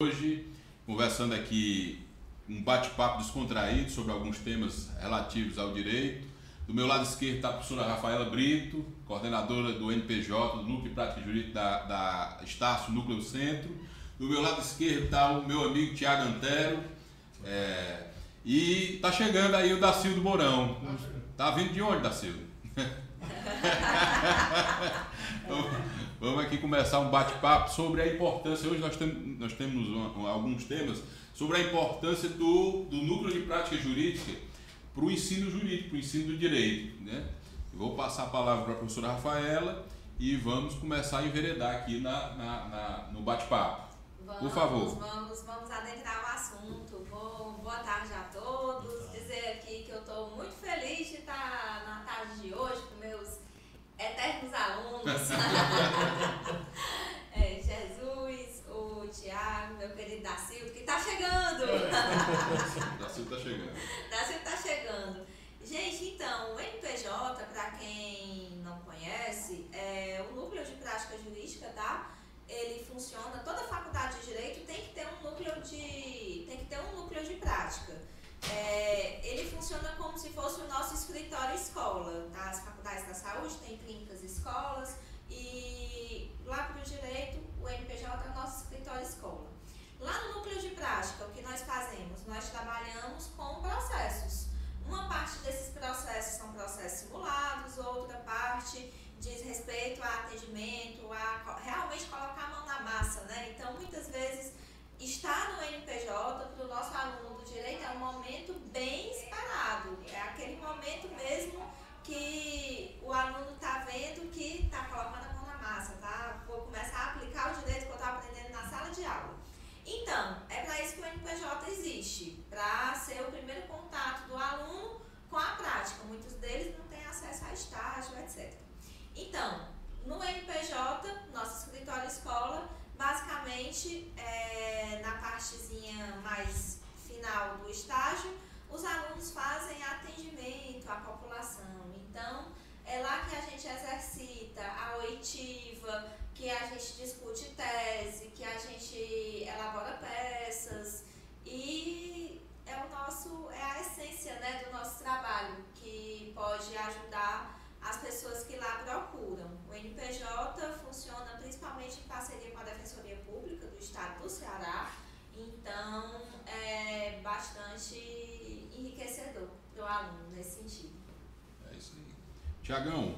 Hoje, conversando aqui, um bate-papo descontraído sobre alguns temas relativos ao direito. Do meu lado esquerdo está a professora Rafaela Brito, coordenadora do NPJ, do Núcleo de Prática Jurídica da, da Estácio Núcleo Centro. Do meu lado esquerdo está o meu amigo Tiago Antero. É, e está chegando aí o Dacildo Mourão. Está vindo de onde, Dacildo? Vamos aqui começar um bate-papo sobre a importância. Hoje nós, tem, nós temos alguns temas sobre a importância do, do núcleo de prática jurídica para o ensino jurídico, para o ensino do direito. Né? Eu vou passar a palavra para a professora Rafaela e vamos começar a enveredar aqui na, na, na no bate-papo. Por favor. Vamos, vamos adentrar o assunto. Boa tarde a todos. Dizer aqui que eu estou muito feliz de estar na tarde de hoje eternos alunos. é, Jesus, o Tiago, meu querido Dacildo, que está chegando. Dacildo está chegando. Dacildo está chegando. Gente, então, o NPJ, para quem não conhece, é o núcleo de prática jurídica, tá? Ele funciona, toda faculdade de direito tem que ter um núcleo de, tem que ter um núcleo de prática. É, ele funciona como se fosse o nosso escritório escola. Tá? As faculdades da saúde têm clínicas escolas e lá para o direito o NPJ é o nosso escritório escola. Lá no núcleo de prática, o que nós fazemos? Nós trabalhamos com processos. Uma parte desses processos são processos simulados, outra parte diz respeito a atendimento, a realmente colocar a mão na massa, né? Então, muitas vezes estar no NPJ para o nosso aluno do direito é um momento bem esperado. É aquele momento mesmo que o aluno está vendo que está colocando a mão na massa, tá? Vou começar a aplicar o direito que eu estou aprendendo na sala de aula. Então, é para isso que o NPJ existe, para ser o primeiro contato do aluno com a prática. Muitos deles não têm acesso a estágio, etc. Então, no NPJ, nosso escritório escola, basicamente, é, na partezinha mais final do estágio, os alunos fazem atendimento à população. Então, é lá que a gente exercita a oitiva, que a gente discute tese, que a gente elabora peças e é o nosso é a essência né, do nosso trabalho que pode ajudar as pessoas que lá procuram. O NPJ funciona principalmente em parceria com a Defensoria Pública do Estado do Ceará, então é bastante enriquecedor para o aluno nesse sentido. É isso aí. Tiagão,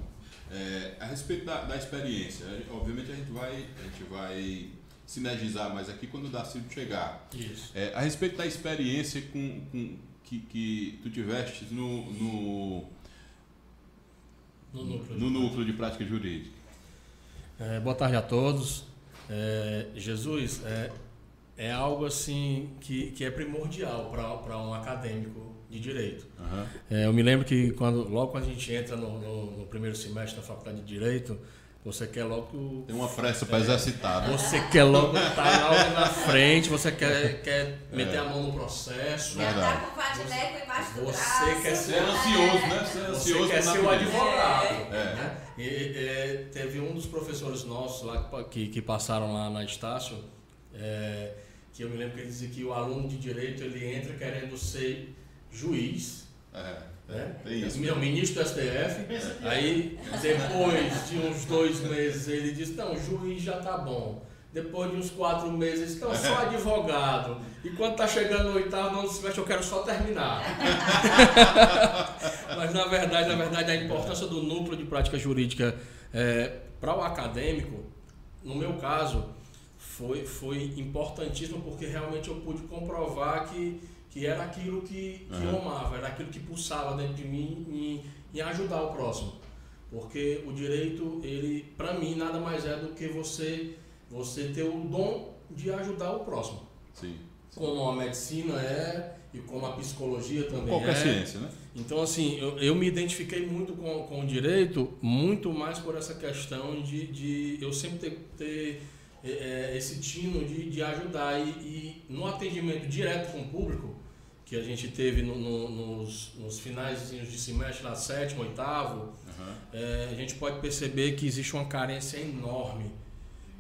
é, a respeito da, experiência, obviamente a gente vai, a gente vai sinergizar mais aqui quando o Darcílio chegar. Isso. É, a respeito da experiência com, com que, que tu tiveste no, no no núcleo, no núcleo de prática jurídica. É, boa tarde a todos. É, Jesus, é, é algo assim que, que é primordial para um acadêmico de direito. Uhum. É, eu me lembro que quando, logo quando a gente entra no, no, no primeiro semestre da faculdade de direito, você quer logo. Tem uma pressa para exercitar. Né? Você quer logo estar logo na frente, você quer, quer meter é. a mão no processo. Quer andar com o embaixo do braço. Você quer ser ansioso, né? Ser ansioso você quer ser o advogado. É. Né? E, e, teve um dos professores nossos lá que, que passaram lá na Estácio, é, que eu me lembro que ele dizia que o aluno de direito ele entra querendo ser juiz. É né? Meu ministro do STF. Aí, depois de uns dois meses, ele disse: Não, o juiz já tá bom. Depois de uns quatro meses, então só advogado. E quando tá chegando no oitavo, não semestre, eu quero só terminar. Mas na verdade, na verdade, a importância do núcleo de prática jurídica é, para o acadêmico, no meu caso, foi, foi importantíssimo porque realmente eu pude comprovar que que era aquilo que, que uhum. eu amava, era aquilo que pulsava dentro de mim em, em ajudar o próximo. Porque o direito, ele, para mim, nada mais é do que você, você ter o dom de ajudar o próximo. Sim. Como a medicina é e como a psicologia também Qualquer é. ciência, né? Então, assim, eu, eu me identifiquei muito com, com o direito, muito mais por essa questão de, de eu sempre ter, ter é, esse tino de, de ajudar. E, e no atendimento direto com o público, que a gente teve no, no, nos, nos finais de semestre, na sétimo, oitavo, uhum. é, a gente pode perceber que existe uma carência enorme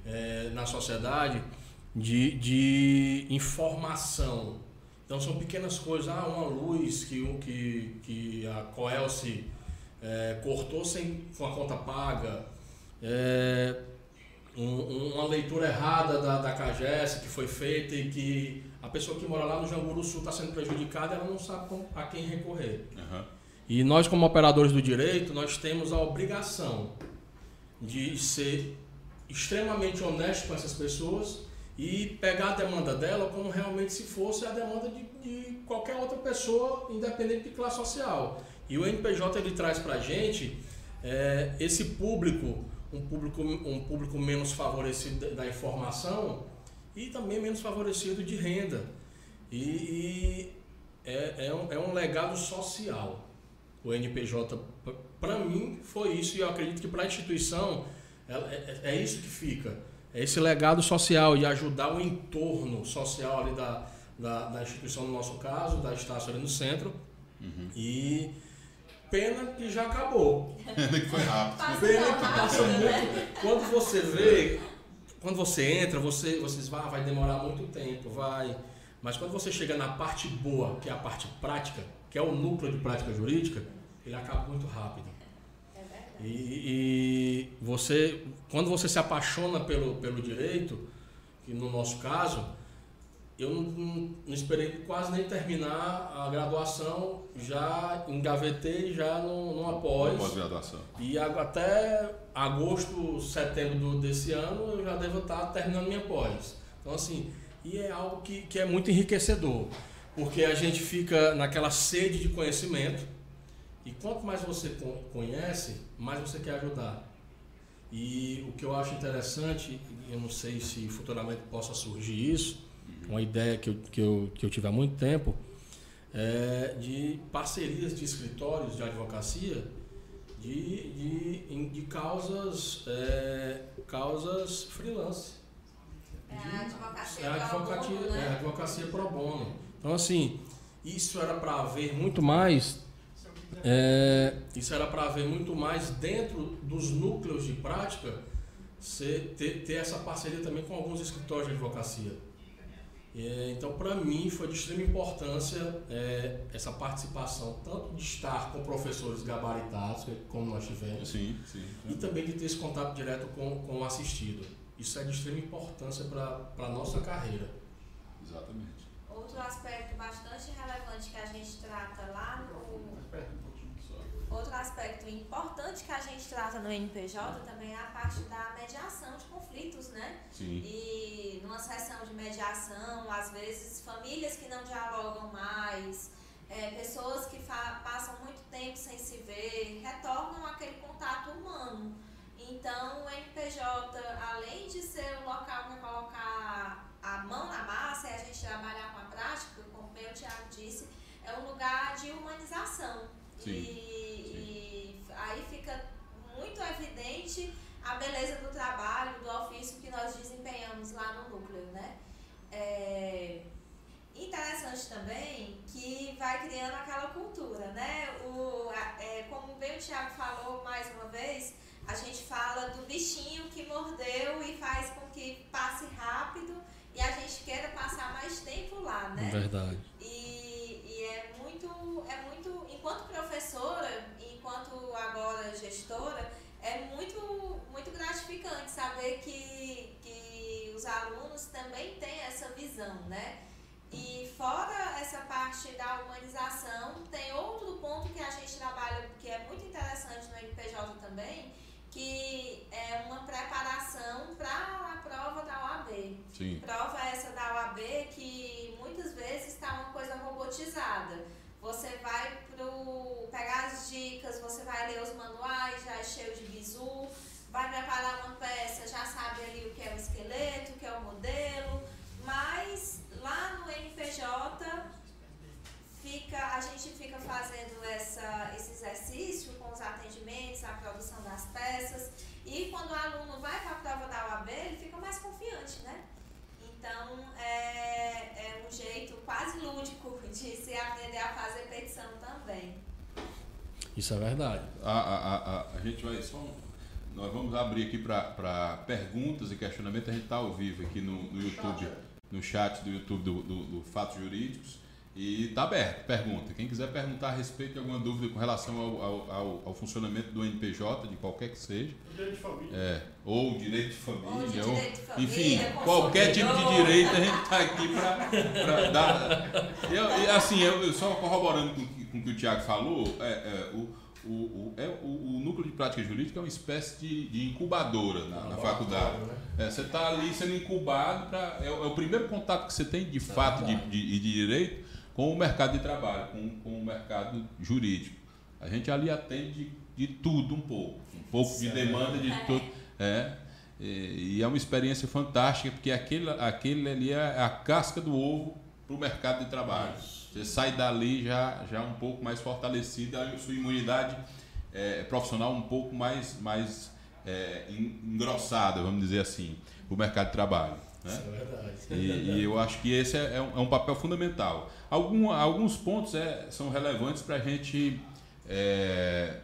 é, na sociedade de, de informação. Então são pequenas coisas, ah, uma luz que, que, que a Coelce é, cortou sem, com a conta paga, é, um, uma leitura errada da, da CAGES que foi feita e que a pessoa que mora lá no Janguru Sul está sendo prejudicada, ela não sabe a quem recorrer. Uhum. E nós, como operadores do direito, nós temos a obrigação de ser extremamente honesto com essas pessoas e pegar a demanda dela como realmente se fosse a demanda de, de qualquer outra pessoa, independente de classe social. E o NPJ ele traz para a gente é, esse público, um público, um público menos favorecido da informação e também menos favorecido de renda. E, e é, é, um, é um legado social. O NPJ, para mim, foi isso, e eu acredito que para a instituição é, é, é isso que fica é esse legado social e ajudar o entorno social ali da, da, da instituição, no nosso caso, da Estácio ali no centro. Uhum. E pena que já acabou. Pena que foi rápido. Pena que passa muito. Né? Quando você vê, quando você entra, você, vocês vai, vai demorar muito tempo, vai. Mas quando você chega na parte boa, que é a parte prática, que é o núcleo de prática jurídica, ele acaba muito rápido. E, e, você, quando você se apaixona pelo, pelo direito, que no nosso caso, eu não, não, não esperei quase nem terminar a graduação, já engavetei já no, no após. Pós-graduação. E até agosto, setembro desse ano, eu já devo estar terminando minha pós. Então, assim, e é algo que, que é muito enriquecedor, porque a gente fica naquela sede de conhecimento e quanto mais você conhece, mais você quer ajudar. E o que eu acho interessante, eu não sei se futuramente possa surgir isso, uma ideia que eu, que eu, que eu tive há muito tempo, é de parcerias de escritórios de advocacia de, de, de causas, é, causas freelance. É a advocacia, é a advocacia, pro bono, né? é a advocacia pro bono. Então, assim, isso era para haver muito mais é, isso era para haver muito mais dentro dos núcleos de prática, ser, ter, ter essa parceria também com alguns escritórios de advocacia. É, então, para mim, foi de extrema importância é, essa participação, tanto de estar com professores gabaritados, como nós tivemos, sim, sim. e também de ter esse contato direto com, com o assistido. Isso é de extrema importância para a nossa carreira. Exatamente. Outro aspecto bastante relevante que a gente trata lá no Outro aspecto importante que a gente trata no NPJ também é a parte da mediação de conflitos, né? Sim. E numa sessão de mediação, às vezes famílias que não dialogam mais, é, pessoas que passam muito tempo sem se ver, retornam aquele contato humano. Então, o NPJ, além de ser um local para colocar a mão na massa e a gente trabalhar com a prática, como o meu Tiago disse, é um lugar de humanização. Sim. E aí fica muito evidente a beleza do trabalho, do ofício que nós desempenhamos lá no núcleo, né? É interessante também que vai criando aquela cultura, né? O, é, como bem o Thiago falou mais uma vez, a gente fala do bichinho que mordeu e faz com que passe rápido e a gente queira passar mais tempo lá, né? Verdade. E, e é muito, é muito, enquanto professora, enquanto agora gestora, é muito, muito gratificante saber que, que os alunos também têm essa visão, né? E fora essa parte da humanização, tem outro ponto que a gente trabalha, que é muito interessante no NPJ também, que é uma preparação para a prova da OAB. Sim. Prova essa da OAB que muitas vezes está uma coisa robotizada você vai pro, pegar as dicas, você vai ler os manuais, já é cheio de bizu, vai preparar uma peça, já sabe ali o que é o esqueleto, o que é o modelo, mas lá no NPJ fica, a gente fica fazendo essa, esse exercício com os atendimentos, a produção das peças, e quando o aluno vai para a prova da UAB, ele fica mais confiante, né? Então, é, é um jeito quase lúdico de se aprender a fazer petição também. Isso é verdade. A, a, a, a gente vai só nós vamos abrir aqui para perguntas e questionamentos. A gente está ao vivo aqui no, no YouTube, no chat do YouTube do, do, do Fatos Jurídicos. E está aberto, pergunta. Quem quiser perguntar a respeito de alguma dúvida com relação ao, ao, ao, ao funcionamento do NPJ, de qualquer que seja. Direito de família. É, ou direito de família. Ou de ou- direito de família, enfim, qualquer tipo de direito a gente está aqui para dar. Eu, e assim, eu, eu só corroborando com, o que- com o que o Tiago falou, é, é, o, o, o, é, o, o núcleo de prática jurídica é uma espécie de, de incubadora na, na faculdade. Né? É, você está ali sendo incubado para. É, o- é o primeiro contato que você tem de fato de, de, de direito com o mercado de trabalho, com, com o mercado jurídico. A gente ali atende de, de tudo um pouco. Um pouco de Certo. demanda de tudo. É. E, é uma experiência fantástica, porque aquele, aquele ali é a casca do ovo para o mercado de trabalho. Você sai dali já, já um pouco mais fortalecida, a sua imunidade é, profissional um pouco mais, mais é, en- engrossada, vamos dizer assim, para o mercado de trabalho. Né? Isso é verdade. E, e eu acho que esse é, é um, é um papel fundamental. Algum, alguns pontos é, são relevantes para a gente é,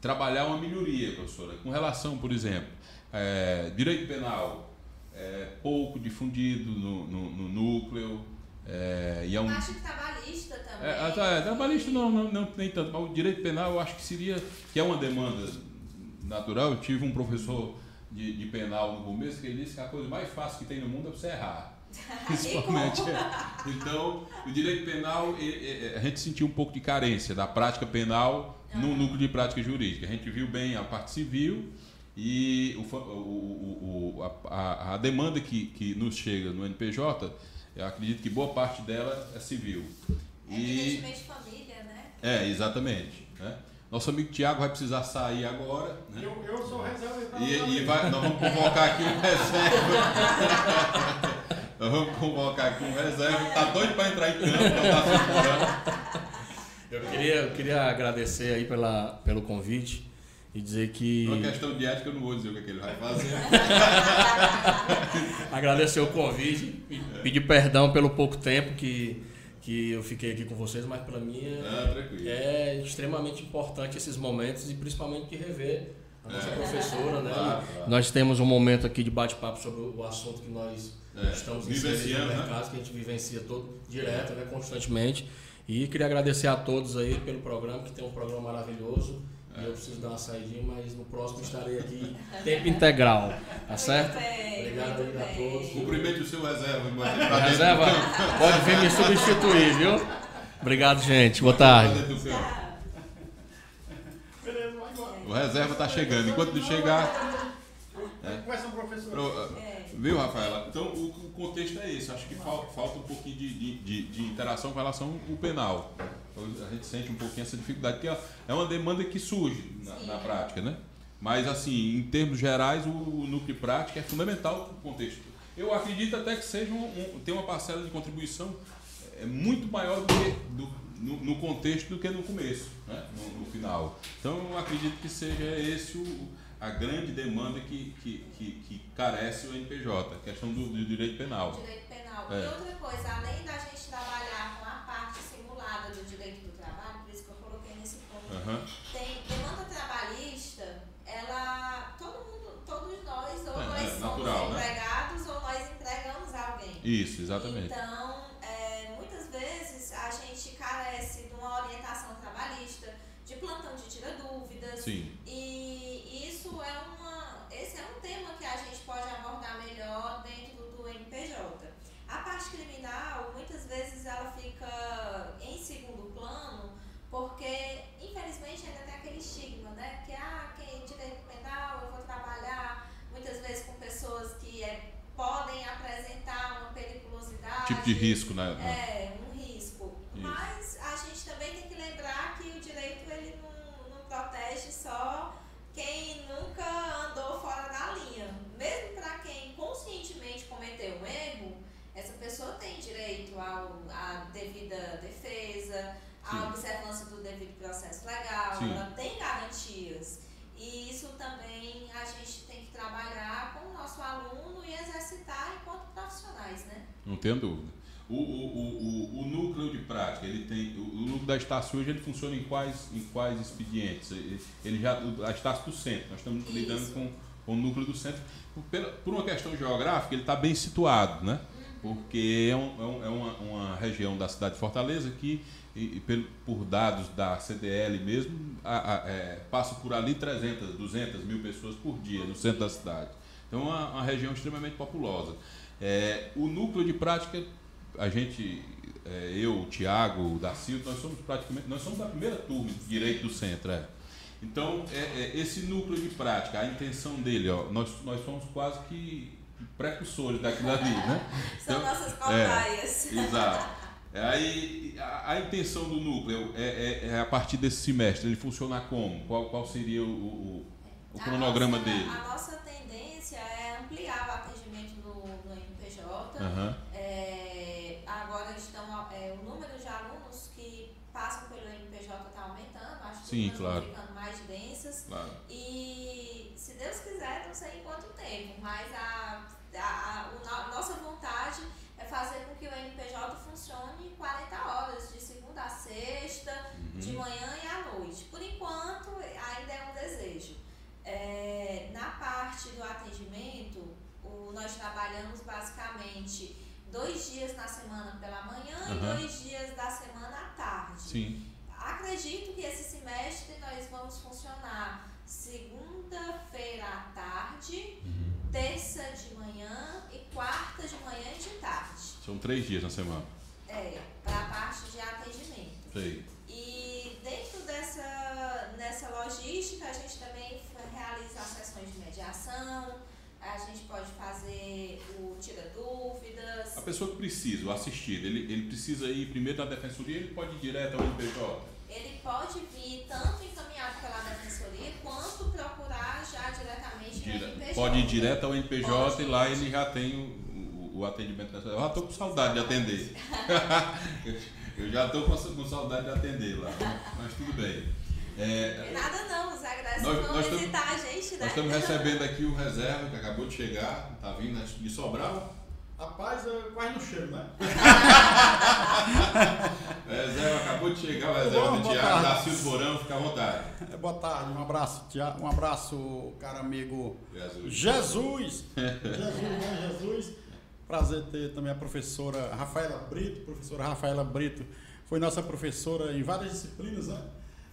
trabalhar uma melhoria, professora. Com relação, por exemplo, é, direito penal é pouco difundido no, no- no núcleo. é, e é um, Acho que trabalhista também. é, ah, tá, é, trabalhista não, não, não, nem tanto, mas o direito penal eu acho que seria, que é uma demanda natural. Eu tive um professor de, de penal no começo que ele disse que a coisa mais fácil que tem no mundo é você errar. Principalmente. é. Então, o direito penal, a gente sentiu um pouco de carência da prática penal no núcleo de prática jurídica. A gente viu bem a parte civil e o o- o- o- a, a- demanda que, que nos chega no NPJ, eu acredito que boa parte dela é civil. É E, de família, né? é, exatamente. né? Nosso amigo Tiago vai precisar sair agora. né? Eu, eu sou reserva E, e vai- nós vamos convocar aqui um reserva. nós vamos convocar aqui um reserva. Tá doido para entrar em campo, tá. Eu queria, eu queria agradecer aí pela, pelo convite e dizer que. Uma questão de ética, eu não vou dizer o que, é que ele vai fazer. Agradecer o convite pedir perdão pelo pouco tempo que, que eu fiquei aqui com vocês, mas para mim é, Ah, é extremamente importante esses momentos e principalmente de rever a nossa É. professora, né? Claro, claro. Nós temos um momento aqui de bate-papo sobre o assunto que nós É, estamos vivenciando, no né? mercado, que a gente vivencia todo direto, né? constantemente. E queria agradecer a todos aí pelo programa, que tem um programa maravilhoso. E eu preciso dar uma saidinha, mas no próximo estarei aqui tempo integral, tá certo? Bem, Obrigado aí a todos. Cumprimente o seu reserva. ele dentro Reserva, pode vir me substituir, viu? Obrigado, gente. Boa tarde. O reserva tá chegando. Enquanto não chegar. Conversa com o professor. É. Viu, Rafaela? Então, o, contexto é esse. Acho que falta, falta um pouquinho de, de, de, de interação com relação ao penal. Então, A gente sente um pouquinho essa dificuldade, porque é uma demanda que surge na, na prática, né? Mas, assim, em termos gerais, o, o núcleo de prática é fundamental para o contexto. Eu acredito até que seja um, um- tem uma parcela de contribuição é, muito maior do que do- no, no contexto do que no começo, né? no, no final. Então, eu acredito que seja esse o, a grande demanda que, que, que, que carece o NPJ, a questão do, do direito penal. Direito penal. É. E outra coisa, além da gente trabalhar com a parte simulada do direito do trabalho, por isso que eu coloquei nesse ponto, Aham. tem demanda trabalhista, ela, todo mundo, todos nós, ou É, nós é somos natural, né? empregados, ou nós empregamos alguém. Isso, exatamente. Então, é, muitas vezes a gente carece de uma orientação trabalhista, de plantão de tira dúvidas. Sim. E isso é uma, esse é um tema que a gente pode abordar melhor dentro do NPJ. A parte criminal, muitas vezes ela fica em segundo plano, porque infelizmente ainda tem aquele estigma, né? Que ah, quem direito penal, eu vou trabalhar muitas vezes com pessoas que é, podem apresentar uma periculosidade. Tipo de risco, né? É, um risco. Isso. Mas a gente também tem que lembrar que o direito ele não, não protege só quem nunca andou fora da linha. Mesmo para quem conscientemente cometeu um erro, essa pessoa tem direito ao, à devida defesa, Sim. à observância do devido processo legal, Sim. ela tem garantias. E isso também a gente tem que trabalhar com o nosso aluno e exercitar enquanto profissionais, né? Não tenho dúvida. O, o, o, o, núcleo de prática, ele tem. O, núcleo da Estácio hoje ele funciona em quais, em quais expedientes? Ele, ele já. A Estácio do centro, nós estamos Isso. lidando com, com o núcleo do centro. Por, por uma questão geográfica, ele está bem situado, né? Porque é, um- é um- é uma, uma região da cidade de Fortaleza que, e- e por dados da CDL mesmo, a- a- é, passa por ali 300, 200 mil pessoas por dia no centro da cidade. Então é uma, uma região extremamente populosa. É, o núcleo de prática, a gente, é, eu, o Tiago, o Darcildo, nós somos praticamente, nós somos da primeira turma de Direito do Centro. É. Então, é, é, esse núcleo de prática, a intenção dele, ó, nós, nós somos quase que precursores daquilo ali, né? São Então, nossas cobaias. Exato. Aí a, a intenção do núcleo é, é- é a partir desse semestre, ele funcionar como? Qual, qual seria o, o- o A cronograma nossa- dele? A nossa tendência é ampliar o atendimento MPJ. Aham, É, agora estão, é, o número de alunos que passam pelo MPJ está aumentando, as Sim, turmas claro. ficando mais densas. claro. E se Deus quiser, não sei em quanto tempo, mas a, a, a, no- nossa vontade é fazer com que o MPJ funcione 40 horas, de segunda a sexta, de Uhum. manhã e à noite. Por enquanto, ainda é um desejo. É, na parte do atendimento, o- nós trabalhamos basicamente dois dias na semana pela manhã Aham. e dois dias da semana à tarde. Sim. Acredito que esse semestre nós vamos funcionar segunda-feira à tarde, Uhum. terça de manhã e quarta de manhã e de tarde. São três dias na semana. É, para a parte de atendimento. Sei. E dentro dessa nessa logística, a gente também realiza as sessões de mediação, a gente pode fazer o tira dúvidas. A pessoa que precisa, o assistido, ele, ele precisa ir primeiro na defensoria, ele pode ir direto ao MPJ. Ele pode vir tanto encaminhado pela defensoria quanto procurar já diretamente no Dire- MPJ. Pode ir direto ao MPJ Pode. e lá ele já tem o, o, o atendimento. Eu já estou com saudade de atender. Eu já estou com, com saudade de atender lá, mas tudo bem. É, Não é nada não, os agressores Nós- vão nós estamos- visitar a gente, né? nós estamos recebendo aqui o reserva que acabou de chegar, está vindo de Sobral. Rapaz, eu quase no cheiro, né? O reserva acabou de chegar, o reserva Bom, do Tiago, da Borão, fica à vontade. É, Boa tarde, um abraço, Tia- um abraço, caro amigo Jesus. Jesus. Jesus, né? Jesus. Prazer ter também a professora Rafaela Brito. Professora Rafaela Brito foi nossa professora em várias disciplinas, né?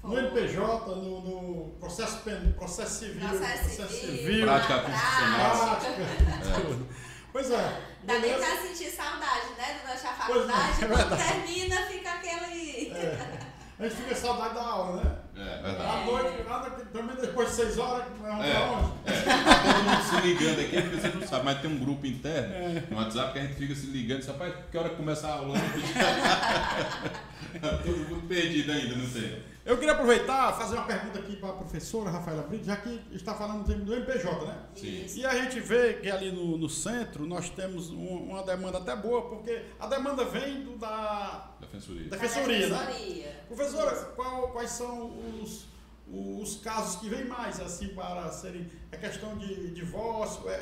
No. NPJ, no, no processo, processo civil, Processo civil, Prática na constitucional. prática. Pois é. Dá nem pra sentir saudade, né, durante a é, faculdade. é Quando termina, fica aquele... É. A gente fica saudade da aula, né? É verdade. À noite, nada, também depois de seis horas, vamos É. onde? Tá todo mundo se ligando aqui, porque você não sabe, mas tem um grupo interno É. no WhatsApp que a gente fica se ligando, disse, rapaz, que hora que começa a aula? Todo mundo perdido ainda, não sei. Eu queria aproveitar fazer uma pergunta aqui para a professora Rafaela Brito, já que está falando do MPJ, né? Sim. E a gente vê que ali no, no centro nós temos um- uma demanda até boa, porque a demanda vem do da Defensoria. Da Defensoria, né? Defensoria. Professora, qual- quais são os, os casos que vêm mais assim para serem. É questão de divórcio, é,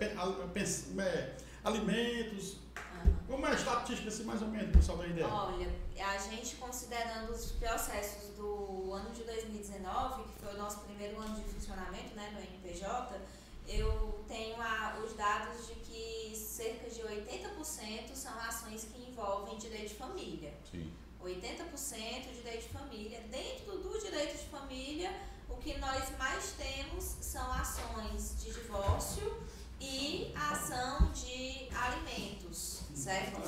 é, é, alimentos. Como é a estatística, assim, mais ou menos, pessoal, da ideia? Olha, a gente considerando os processos do ano de 2019, que foi o nosso primeiro ano de funcionamento né, no NPJ, eu tenho a- os dados de que cerca de 80% são ações que envolvem direito de família. Sim. 80% direito de família. Dentro do direito de família, o que nós mais temos são ações de divórcio e a ação de alimentos, certo?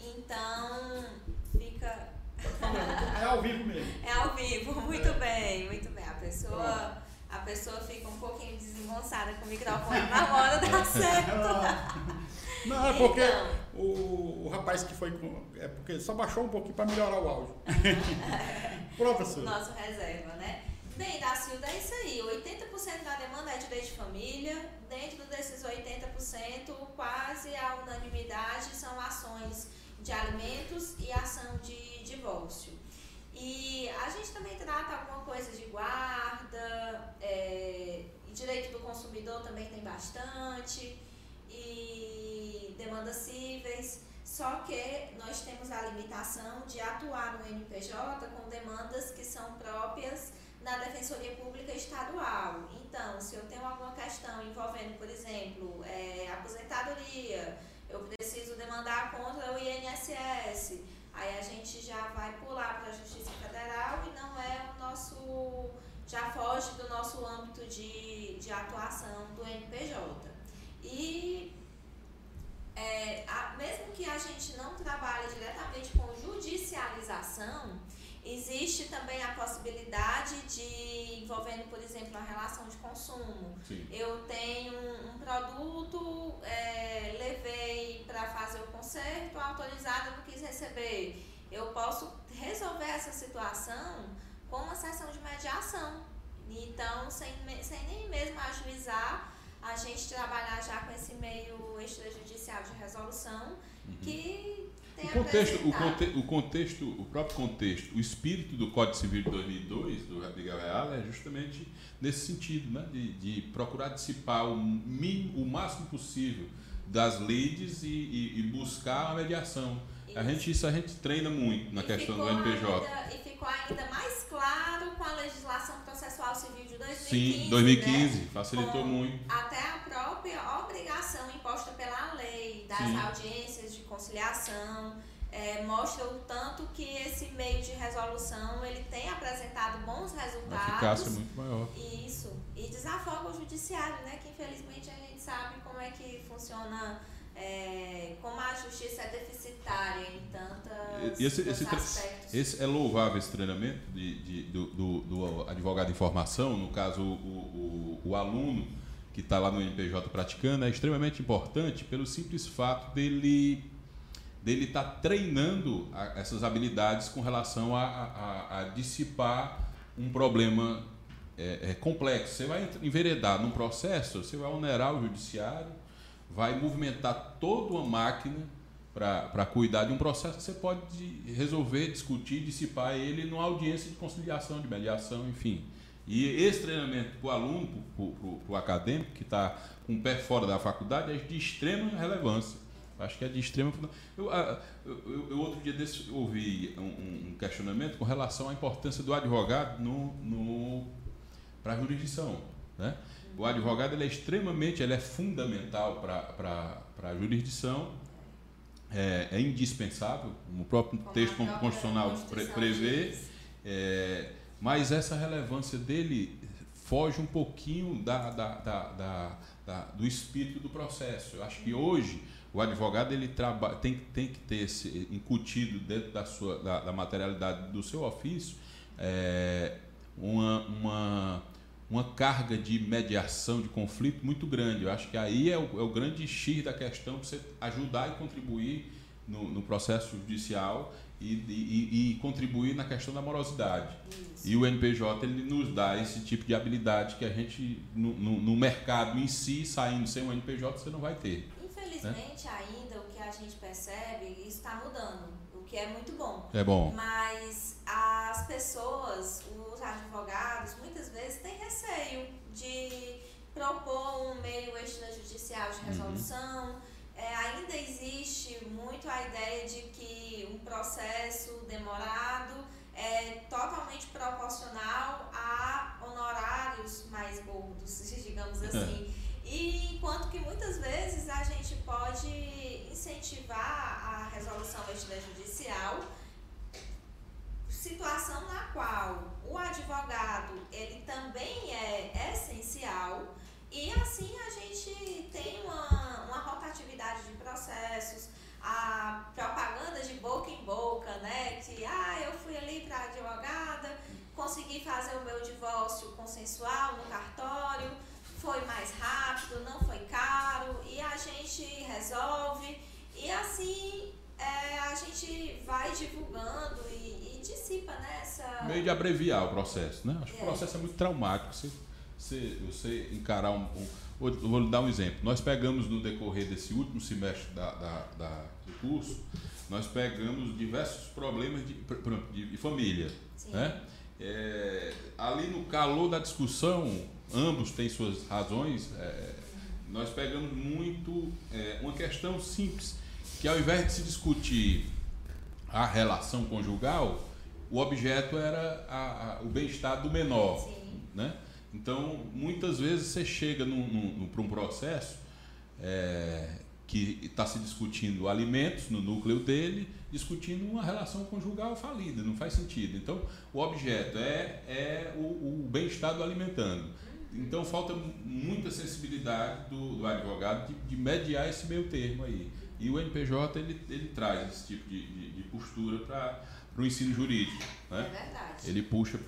Então, fica. É ao vivo mesmo. É ao vivo, muito bem, muito bem. A pessoa, a pessoa fica um pouquinho desengonçada com o microfone, mas uma hora dá certo. Não, é porque Então. o, o rapaz que foi com. É porque só baixou um pouquinho para melhorar o áudio. Professor. Nosso reserva, né? Bem, Dacilda, é isso aí. 80% da demanda é direito de família. Dentro desses 80%, quase a unanimidade são ações de alimentos e ação de divórcio. E a gente também trata alguma coisa de guarda, é, direito do consumidor também tem bastante, e demandas cíveis. só que nós temos a limitação de atuar no NPJ com demandas que são próprias da Defensoria Pública Estadual. Então, se eu tenho alguma questão envolvendo, por exemplo, é, aposentadoria, eu preciso demandar contra o INSS, aí a gente já vai pular para a Justiça Federal e não é o nosso. já foge do nosso âmbito de, de atuação do NPJ. E é, a, mesmo que a gente não trabalhe diretamente com judicialização, existe também a possibilidade de envolvendo, por exemplo, a relação de consumo. Sim. Eu tenho um, um produto, é, levei para fazer o conserto, autorizado, não quis receber. Eu posso resolver essa situação com uma sessão de mediação. Então, sem, sem nem mesmo ajuizar, a gente trabalhar já com esse meio extrajudicial de resolução Uhum. que tem O contexto, o, conte, o contexto, o próprio contexto, o espírito do Código Civil de 2002, do Abigail Real, é justamente nesse sentido, né? de, de procurar dissipar o, mínimo, o máximo possível das leads e, e, e buscar a mediação. A Isso. gente, isso a gente treina muito na E questão do NPJ. ainda- e ficou ainda mais claro com a legislação processual civil de 2015. Sim, né? 2015, facilitou Com muito. Até a própria obrigação imposta pela lei das Sim. audiências de conciliação é, mostra o tanto que esse meio de resolução ele tem apresentado bons resultados. eficácia muito maior. Isso. E desafoga o judiciário, né? Que infelizmente a gente sabe como é que funciona, é, como a justiça é deficitária em tantas, E- esse- tantos esse aspectos. Esse é louvável esse treinamento de, de- do, do- do advogado de formação, no caso o, o- o aluno que está lá no NPJ praticando, é extremamente importante pelo simples fato dele dele estar treinando a- essas habilidades com relação a, a- a dissipar um problema é, é, complexo. Você vai enveredar num processo, você vai onerar o judiciário, vai movimentar toda uma máquina para cuidar de um processo que você pode de- resolver, discutir, dissipar ele numa audiência de conciliação, de mediação, enfim. E esse treinamento para o aluno, para o acadêmico que está com o pé fora da faculdade, é de extrema relevância. Acho que é de extrema. Eu, ah, eu, eu- eu outro dia desse ouvi um, um questionamento com relação à importância do advogado no, no, para a jurisdição. Né? O advogado ele é extremamente, ele é fundamental para a jurisdição, é, é indispensável, como o próprio Como texto constitucional pre- prevê, é, mas essa relevância dele foge um pouquinho da, da, da- da- do espírito do processo. Eu acho que hoje o advogado ele traba, tem, tem que ter esse, incutido dentro da, sua, da, da materialidade do seu ofício é, uma, uma, uma carga de mediação de conflito muito grande. Eu acho que aí é o, é o grande X da questão para você ajudar e contribuir no, no processo judicial e, e, e contribuir na questão da morosidade. Isso. E o NPJ ele nos dá esse tipo de habilidade que a gente, no, no, no mercado em si, saindo sem o NPJ, você não vai ter. Infelizmente, ainda o que a gente percebe, isso está mudando, o que é muito bom. É bom. Mas as pessoas, os advogados, muitas vezes têm receio de propor um meio extrajudicial de resolução. É, ainda existe muito a ideia de que um processo demorado é totalmente proporcional a honorários mais gordos, digamos assim. E enquanto que muitas vezes a gente pode incentivar a resolução extrajudicial, situação na qual o advogado ele também é essencial e assim a gente tem uma, uma rotatividade de processos, a propaganda de boca em boca, né? Que ah, eu fui ali para advogada, consegui fazer o meu divórcio consensual no cartório, foi mais rápido, não foi caro, e a gente resolve, e assim é, a gente vai divulgando e, e dissipa nessa. Meio de abreviar o processo, né? Acho que o É. processo é muito traumático. Você, você, você encarar um, um. Vou, lhe dar um exemplo. Nós pegamos no decorrer desse último semestre da, da, da- do curso, nós pegamos diversos problemas de, de, de família. Sim. Né? É, ali no calor da discussão, ambos têm suas razões. é, nós pegamos muito é, uma questão simples, que ao invés de se discutir a relação conjugal, o objeto era a, a, o bem-estar do menor. Sim. Né? Então, muitas vezes você chega para um processo é, que está se discutindo alimentos no núcleo dele, discutindo uma relação conjugal falida, não faz sentido. Então, o objeto é, é o, o bem-estar do alimentando. Então, falta muita sensibilidade do, do advogado de, de, mediar esse meio termo aí. E o NPJ ele, ele traz esse tipo de, de, de postura para o ensino jurídico. Né? É verdade. Ele puxa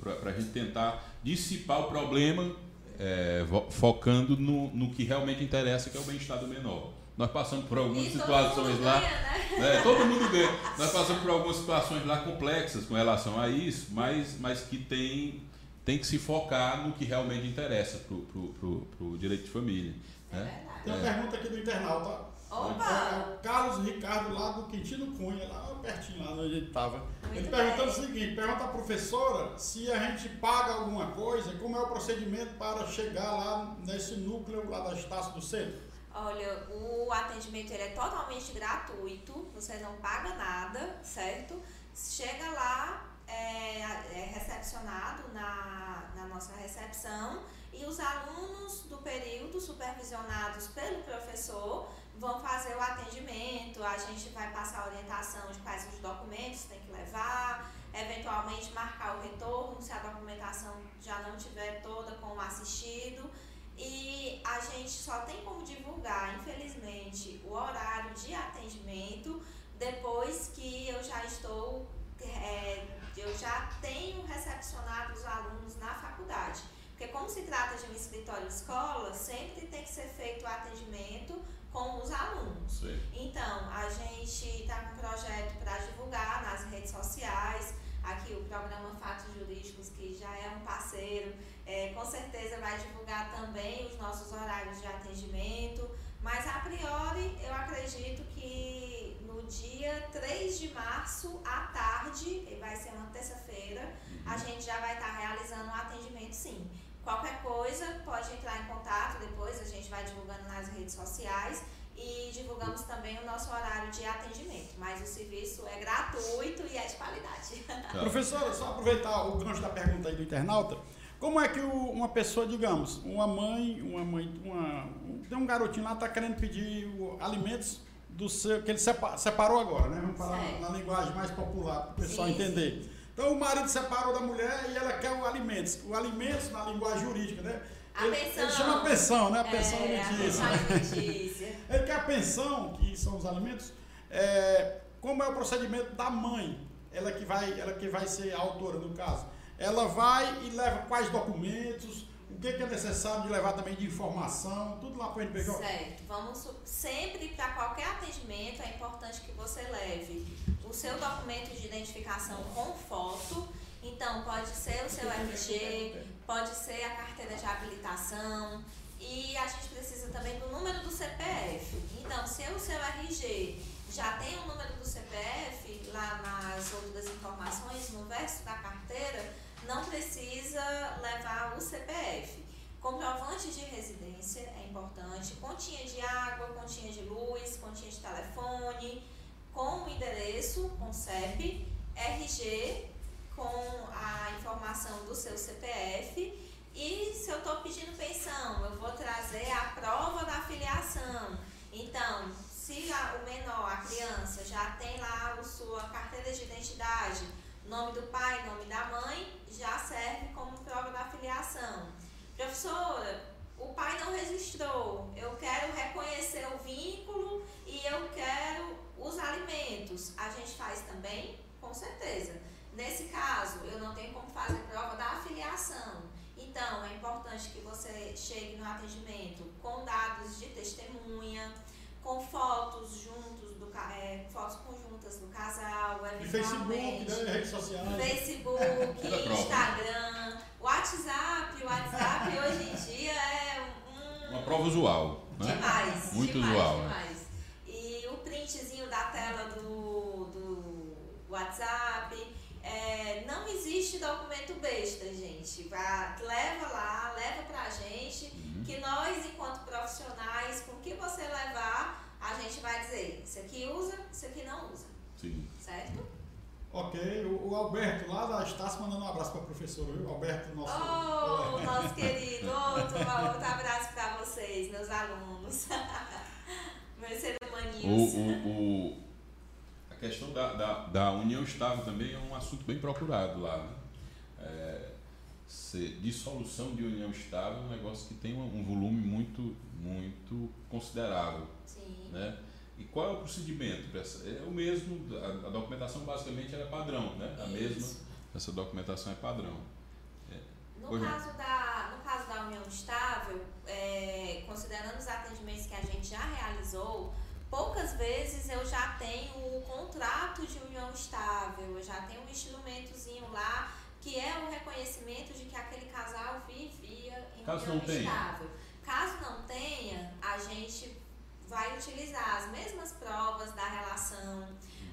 para a gente tentar dissipar o problema, é, focando no, no que realmente interessa, que é o bem-estar do menor. Nós passamos por algumas E situações todo mundo lá. ganha, né? É, todo mundo ganha. Nós passamos por algumas situações lá complexas com relação a isso, mas, mas que tem, tem que se focar no que realmente interessa para o direito de família. É Né? verdade. Tem uma É. pergunta aqui do internauta. É Opa! o Carlos Ricardo, lá do Quintino Cunha, lá pertinho, lá onde ele estava. Ele perguntando o seguinte: pergunta à professora se a gente paga alguma coisa, como é o procedimento para chegar lá nesse núcleo lá da Estácio do Centro. Olha, o atendimento ele é totalmente gratuito, você não paga nada, certo? Chega lá, é, é recepcionado na, na nossa recepção e os alunos do período, supervisionados pelo professor, vão fazer o atendimento, a gente vai passar a orientação de quais os documentos tem que levar, eventualmente marcar o retorno se a documentação já não tiver toda com o assistido. E a gente só tem como divulgar, infelizmente, o horário de atendimento depois que eu já estou, é, eu já tenho recepcionado os alunos na faculdade. Porque como se trata de um escritório de escola, sempre tem que ser feito o atendimento com os alunos. Aí. Então, a gente está com um projeto para divulgar nas redes sociais. Aqui o programa Fatos Jurídicos, que já é um parceiro, é, com certeza vai divulgar também os nossos horários de atendimento. Mas a priori, eu acredito que dia 3 de março, à tarde, vai ser uma terça-feira, a gente já vai estar realizando um atendimento sim. Qualquer coisa, pode entrar em contato depois, a gente vai divulgando nas redes sociais e divulgamos também o nosso horário de atendimento. Mas o serviço é gratuito e é de qualidade. Tá. Professora, só aproveitar o gancho da pergunta aí do internauta. Como é que o- uma pessoa, digamos, uma mãe, uma mãe, uma, um- tem um garotinho lá que está querendo pedir alimentos do seu, que ele sepa- separou agora, né? Vamos falar Certo. na linguagem mais popular para o pessoal entender. Então o marido separou da mulher e ela quer o alimentos. O alimentos na linguagem jurídica, né? A ele, pensão. ele chama pensão, né? A pensão é, a alimentícia. pensão alimentícia. Ele quer a pensão, que são os alimentos, é, como é o procedimento da mãe, ela que vai, ela que vai ser a autora no caso. Ela vai e leva quais documentos, o que, que é necessário de levar também de informação, tudo lá para o NPJ. Certo. Vamos sempre para qualquer atendimento é importante que você leve o seu documento de identificação com foto. Então pode ser o seu RG, pode ser a carteira de habilitação e a gente precisa também do número do CPF. Então, se o seu RG já tem o número do CPF lá nas outras informações no verso da carteira, não precisa levar o CPF. Comprovante de residência é importante, continha de água, continha de luz, continha de telefone, com o endereço, com CEP, RG, com a informação do seu CPF. E se eu estou pedindo pensão, eu vou trazer a prova da filiação. Então, se a- o menor, a criança, já tem lá a sua carteira de identidade, nome do pai, nome da mãe, já serve como prova da filiação. Professora, o pai não registrou, eu quero reconhecer o vínculo e eu quero os alimentos. A gente faz também? Com certeza. Nesse caso, eu não tenho como fazer prova da afiliação. Então, é importante que você chegue no atendimento com dados de testemunha, com fotos juntos do é, fotos conjuntas do casal, E Facebook, eventualmente. né, redes sociais. Facebook, é. Instagram, WhatsApp. O WhatsApp hoje em dia é um. Uma prova usual. Né? Demais. Muito demais, usual, né? demais. E o printzinho da tela do, do WhatsApp. é, não existe documento besta, gente. Vá, leva lá, leva pra gente, Uhum. que nós, enquanto profissionais, com o que você levar, a gente vai dizer, isso aqui usa, isso aqui não usa. Sim. Certo? Ok, o, o Alberto lá da Estácio mandando um abraço para a professora, viu? Alberto, nosso. Oh, nosso querido, outro, outro abraço para vocês, meus alunos. meus seres O, humaninhos. o, o, a questão da, da, da união estável também é um assunto bem procurado lá. Né? É, se- dissolução de união estável é um negócio que tem um, um volume muito, muito considerável. Sim. Né? E qual é o procedimento? É o mesmo, a, a documentação basicamente era padrão, né? A mesma, Isso. essa documentação é padrão. No Pois não. caso, da, no caso da união estável, é, considerando os atendimentos que a gente já realizou, poucas vezes eu já tenho o contrato de união estável, eu já tenho um instrumentozinho lá que é o reconhecimento de que aquele casal vivia em Caso união estável. Caso não tenha, a gente vai utilizar as mesmas provas da relação.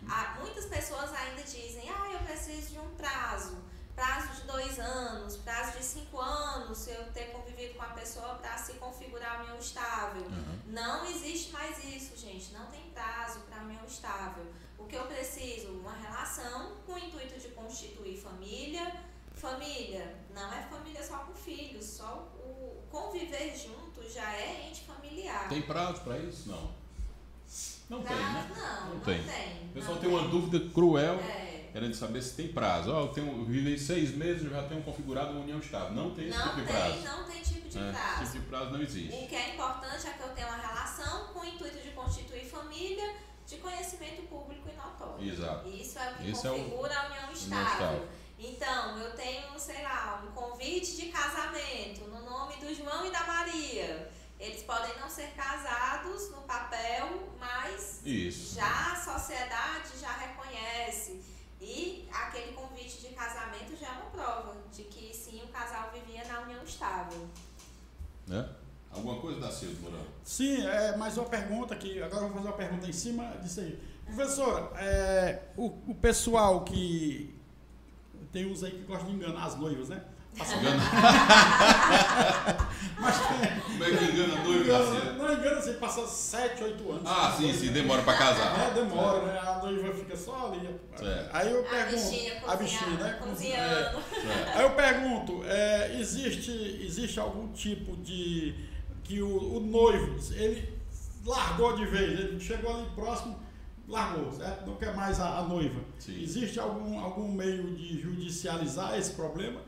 Ah, muitas pessoas ainda dizem, ah, eu preciso de um prazo prazo de dois anos, prazo de cinco anos, se eu ter convivido com a pessoa para se configurar união estável. Uhum. Não existe mais isso, gente. Não tem prazo para união estável. O que eu preciso? Uma relação com o intuito de constituir família. Família não é família só com filhos, só o conviver junto já é ente familiar. Tem prazo para isso? Não. Não tem, né? Não, Não tem. tem. O pessoal não tem uma dúvida cruel É. querendo saber se tem prazo. Ó, eu, tenho, eu vivei seis meses e já tenho configurado uma união estável. Não tem esse Não tipo de tem, prazo. não tem tipo de É, prazo. Esse tipo de prazo não existe. O que é importante é que eu tenha uma relação com o intuito de constituir família de conhecimento público e notório. Exato. Isso é o que Esse é o- configura a união estável. estável. Então, eu tenho, sei lá, um convite de casamento no nome do João e da Maria. Eles podem não ser casados no papel, mas Isso. já a sociedade já reconhece. E aquele convite de casamento já é uma prova de que sim, o casal vivia na união estável. Né? Alguma coisa da Silvio Mourão? Sim, é, mais uma pergunta aqui. Agora eu vou fazer uma pergunta em cima disso aí. Professora, é, o, o pessoal que. Tem uns aí que gostam de enganar as noivas, né? Passa- Como é que engana da Engana, Silvio? não engana, você passa 7, 8 anos. Ah, sim, sim, demora pra casar. É, demora, né? A noiva fica só ali. Certo. Aí eu A pergunto. bichinha a bichinha, né? cozinhando. Certo. Aí eu pergunto, é, existe, existe algum tipo de. que o, o noivo, ele largou de vez, ele chegou ali próximo, largou, certo? Não quer mais a, a noiva. Sim. Existe algum, algum meio de judicializar esse problema?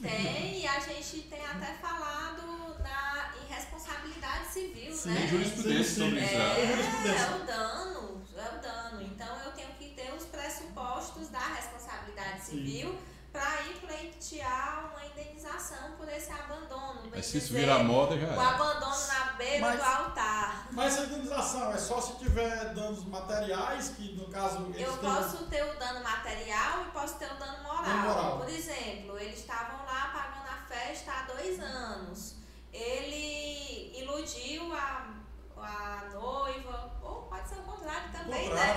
Tem, e a gente tem até falado na irresponsabilidade civil, Sim, né? Jurisprudência Sim, sim. sobre isso. É, jurisprudência. é o dano, é o dano. Então eu tenho que ter os pressupostos da responsabilidade Sim. Para ir pleitear uma indenização por esse abandono. Mas se isso virar moda, já O é. abandono na beira Mas- do altar. Mas a indenização é só se tiver danos materiais, que no caso eles Eu têm- posso ter o dano material e posso ter o dano moral. Dano moral. Por exemplo, eles estavam lá pagando a festa há dois anos. Ele iludiu a, a noiva, ou pode ser o contrário também, né?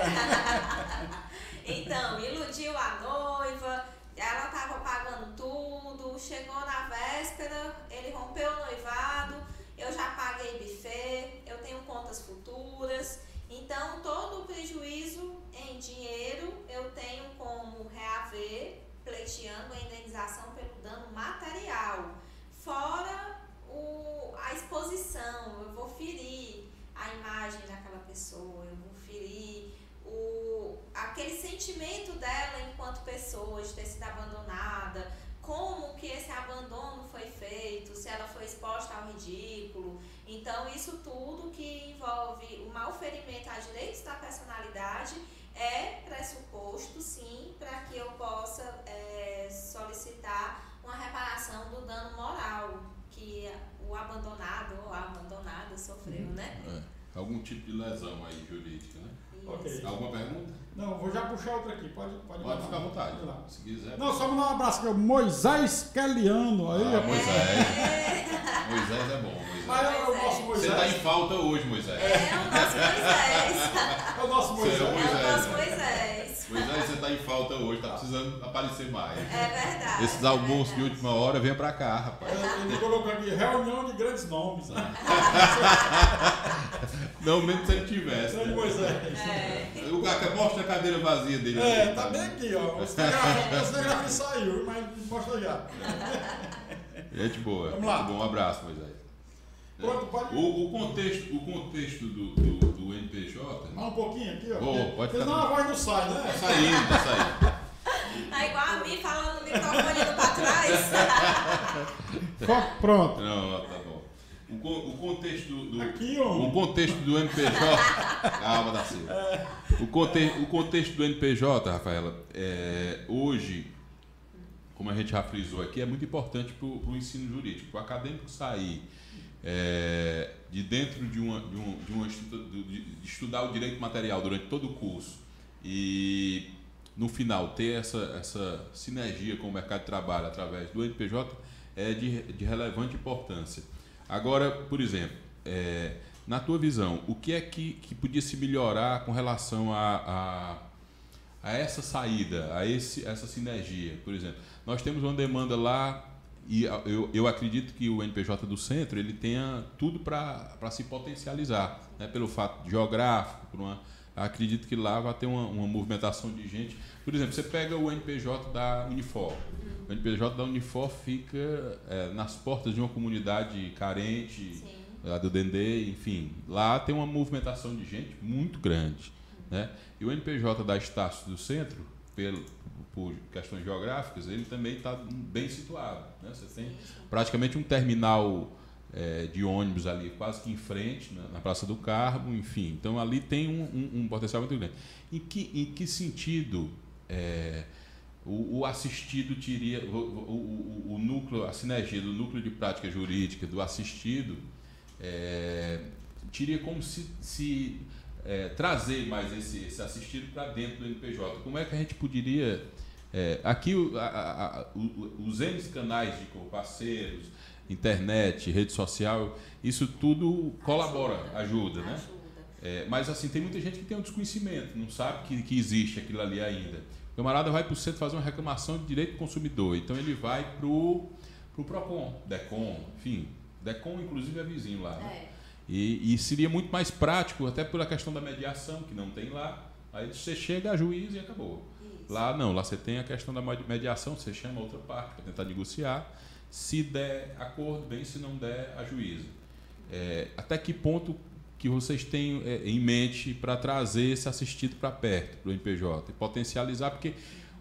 então, iludiu a noiva, ela estava pagando tudo, chegou na véspera, ele rompeu o noivado, eu já paguei buffet, eu tenho contas futuras. Então, todo o prejuízo em dinheiro eu tenho como reaver, pleiteando a indenização pelo dano material. Fora o, a exposição, eu vou ferir a imagem daquela pessoa, eu vou ferir o, aquele sentimento dela enquanto pessoa de ter sido abandonada, como que esse abandono foi feito, se ela foi exposta ao ridículo. Então, isso tudo que envolve o mau ferimento a direitos da personalidade é pressuposto, sim, para que eu possa é, solicitar uma reparação do dano moral que o abandonado ou a abandonada sofreu, né? É. Algum tipo de lesão aí jurídica, né? Ok. Alguma pergunta? Não, vou já puxar outra aqui, pode, pode, Pode ficar à vontade. Se quiser. Não, só mandar um abraço aqui, o Moisés Keliano. Aí, Ah, rapaz. Moisés. Moisés é bom, Mas Moisés. é o nosso Você Moisés. está em falta hoje, Moisés. É o nosso Moisés. É o nosso é Moisés. o É o nosso Moisés. Moisés. Moisés, você está em falta hoje, tá precisando aparecer mais. É verdade. Esses é almoços de verdade. última hora, venha pra cá, rapaz. É, Ele colocou aqui, reunião de grandes nomes. Né? Não, mesmo se ele tivesse. Né? Moisés. É. O cara mostra a cadeira vazia dele. É, aqui, tá bem aqui, ó. O cinegrafia o cinegrafia saiu, mas mostra já. Gente boa. Vamos lá. Muito bom, um abraço, Moisés. Pronto, pode- O, o contexto, o contexto do, do, do NPJ. Mais um pouquinho aqui, ó. Porque- pode porque senão a voz não sai, Tá né? saindo, tá saindo. Tá igual a mim falando no microfone indo pra trás. Pronto. Não, tá bom. O, o contexto do, do- Aqui, ó. o contexto do NPJ. Calma, da Silva. O, conte, o contexto do NPJ, Rafaela, é, hoje, como a gente já frisou aqui, é muito importante para o ensino jurídico. O acadêmico sair é, de dentro de uma, de, um, de, uma de estudar o direito material durante todo o curso e no final ter essa, essa sinergia com o mercado de trabalho através do NPJ é de, de relevante importância. Agora, por exemplo, é, na tua visão, o que é que, que podia se melhorar com relação a, a, a essa saída, a esse, essa sinergia? Por exemplo, nós temos uma demanda lá e eu, eu acredito que o NPJ do centro ele tenha tudo para se potencializar, né? pelo fato geográfico, por uma, acredito que lá vai ter uma, uma movimentação de gente. Por exemplo, você pega o NPJ da Unifor. O NPJ da Unifor fica é, nas portas de uma comunidade carente, Sim. lá do Dendê, enfim. Lá tem uma movimentação de gente muito grande. Né? E o NPJ da Estácio do Centro, pelo, por questões geográficas, ele também está bem situado. Né? Você tem praticamente um terminal eh, de ônibus ali quase que em frente, na, na Praça do Carmo, enfim. Então ali tem um, um- um potencial muito grande. Em que, em que sentido eh, o, o assistido teria, o, o- o- núcleo, a sinergia do núcleo de prática jurídica, do assistido, eh, teria como se, se eh, trazer mais esse, esse assistido para dentro do NPJ? Como é que a gente poderia é, aqui a- a- a- os N canais de parceiros, internet, rede social, isso tudo colabora, ajuda, né? Ajuda. É, mas assim, tem muita gente que tem um desconhecimento, não sabe que, que existe aquilo ali ainda. O camarada vai para o centro fazer uma reclamação de direito do consumidor, então ele vai para o PROCON, DECOM, enfim. DECOM, inclusive, é vizinho lá. né? É. E, e seria muito mais prático, até pela questão da mediação, que não tem lá. Aí você chega a juiz e acabou. Lá não, lá você tem a questão da mediação, você chama outra parte para tentar negociar. Se der acordo, bem, se não der, a juíza. É, até que ponto que vocês têm é, em mente para trazer esse assistido para perto do NPJ e potencializar, porque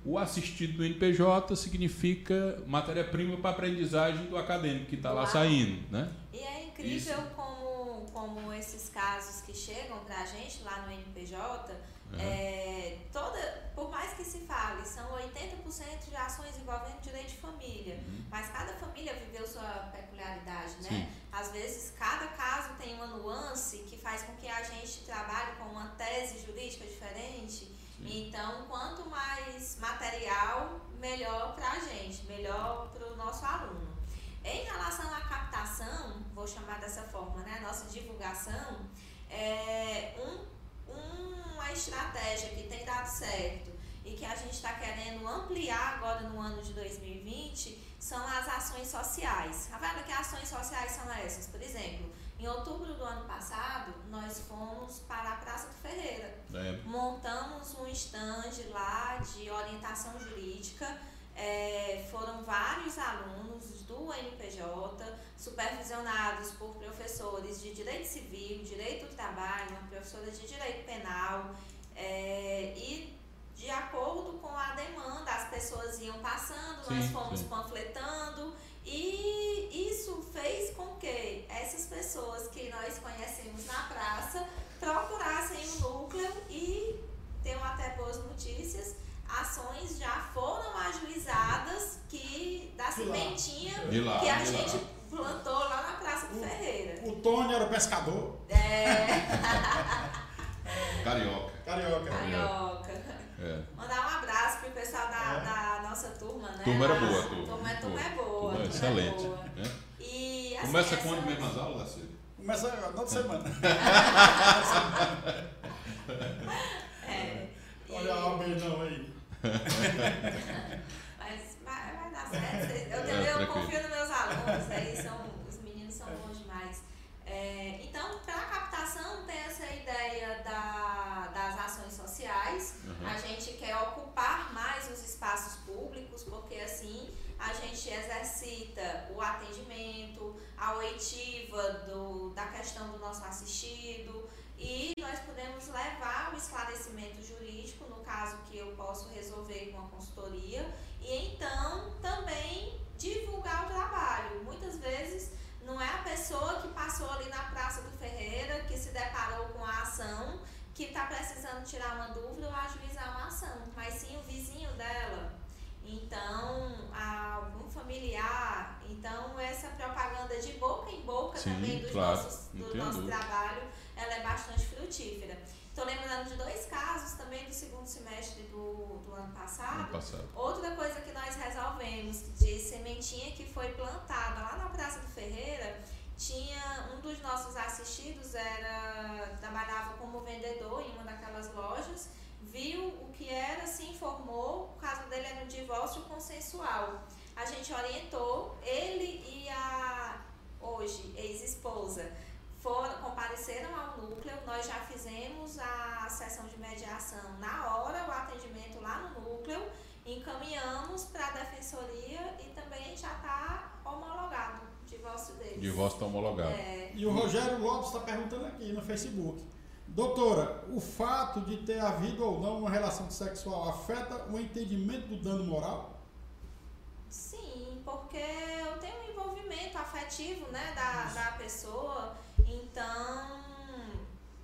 o assistido do NPJ significa matéria-prima para a aprendizagem do acadêmico que está lá saindo, né? E é incrível como, como esses casos que chegam pra gente lá no NPJ, é, toda, por mais que se fale, são 80% de ações envolvendo direito de família. Uhum. Mas cada família viveu sua peculiaridade, né? Sim. Às vezes cada caso tem uma nuance que faz com que a gente trabalhe com uma tese jurídica diferente. Então, quanto mais material, melhor para a gente, melhor para o nosso aluno. Em relação à captação, vou chamar dessa forma, né? Nossa divulgação, é um, uma estratégia que tem dado certo e que a gente está querendo ampliar agora no ano de 2020 são as ações sociais. Rafaela, que ações sociais são essas? Por exemplo, em outubro do ano passado, nós fomos para a Praça do Ferreira. É, Montamos um stand lá de orientação jurídica. É, foram vários alunos do NPJ, supervisionados por professores de direito civil, direito do trabalho, professora de direito penal, é, e de acordo com a demanda, as pessoas iam passando, nós Sim, fomos sim. panfletando, e isso fez com que essas pessoas que nós conhecemos na praça procurassem o núcleo e tenho até boas notícias. Ações já foram ajuizadas que da De sementinha lá, que a lá. gente plantou lá na Praça do Ferreira. O Tony era o pescador, É, carioca. carioca. carioca. É. Mandar um abraço pro pessoal da, É. da nossa turma, né? Turma era boa, turma. Turma, turma é boa. Turma turma é excelente. boa. né? E, assim, Começa essa- quando mesmo as aulas, Laceiro? Começa na outra semana. É. E- Olha a beijão aí. Mas vai, vai dar certo. Eu, também É, eu tranquilo. confio nos meus alunos, aí são, os meninos são bons demais. É, então, para a captação, tem essa ideia da, das ações sociais. Uhum. A gente quer ocupar mais os espaços públicos, porque assim a gente exercita o atendimento, a oitiva do, da questão do nosso assistido e nós podemos levar o esclarecimento jurídico, no caso que eu posso resolver com a consultoria, e então também divulgar o trabalho. Muitas vezes não é a pessoa que passou ali na Praça do Ferreira, que se deparou com a ação, que está precisando tirar uma dúvida ou ajuizar uma ação, mas sim o vizinho dela. Então, algum familiar, então essa propaganda de boca em boca Sim, também dos claro, nossos, do nosso dúvida. trabalho, ela é bastante frutífera. Estou lembrando de dois casos também do segundo semestre do, do ano passado. Ano passado. Outra coisa que nós resolvemos de sementinha que foi plantada lá na Praça do Ferreira, tinha um dos nossos assistidos era trabalhava como vendedor em uma daquelas lojas, viu o que era, se informou, o caso dele era um divórcio consensual. A gente orientou ele e a hoje ex-esposa foram compareceram ao núcleo, nós já fizemos a sessão de mediação na hora, o atendimento lá no núcleo, encaminhamos para a defensoria e também já está homologado o divórcio deles. Divórcio está homologado. É, E o Rogério Lopes está perguntando aqui no Facebook. Doutora, o fato de ter havido ou não uma relação sexual afeta o entendimento do dano moral? sim, porque eu tenho um envolvimento afetivo né, da, da pessoa, então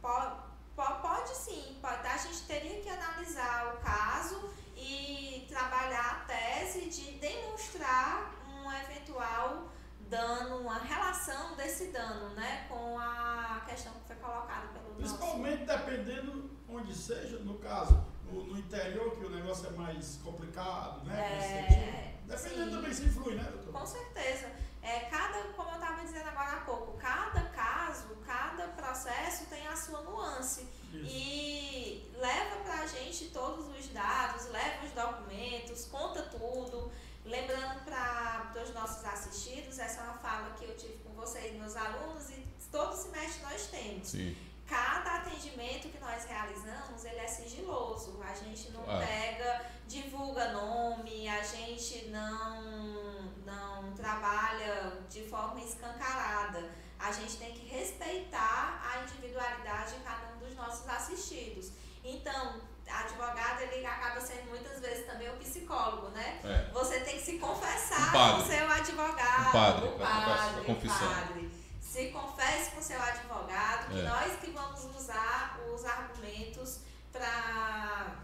po- po- pode, sim, pode, a gente teria que analisar o caso e trabalhar a tese de demonstrar um eventual dano, uma relação desse dano né, com a questão que foi colocada pelo nosso... Principalmente dependendo onde seja, no caso, no, no interior, que o negócio é mais complicado, né? É, Dependendo sim. também se influi, né, doutor? Com certeza. É, cada, como eu estava dizendo agora há pouco, cada caso, cada processo tem a sua nuance. Isso. E leva pra gente todos os dados, leva os documentos, conta tudo. Lembrando para os nossos assistidos, essa é uma fala que eu tive com vocês, meus alunos, e todo semestre nós temos. Sim. Cada atendimento que nós realizamos, ele é sigiloso. A gente não Ah. pega, divulga nome, a gente não, não trabalha de forma escancarada. A gente tem que respeitar a individualidade de cada um dos nossos assistidos. Então, advogado, ele acaba sendo muitas vezes também o psicólogo, né? É. Você tem que se confessar Um padre. com o seu advogado, Um padre, o confessa- a padre, confissão. padre. Se confesse com o seu advogado, que É. nós que vamos usar os argumentos para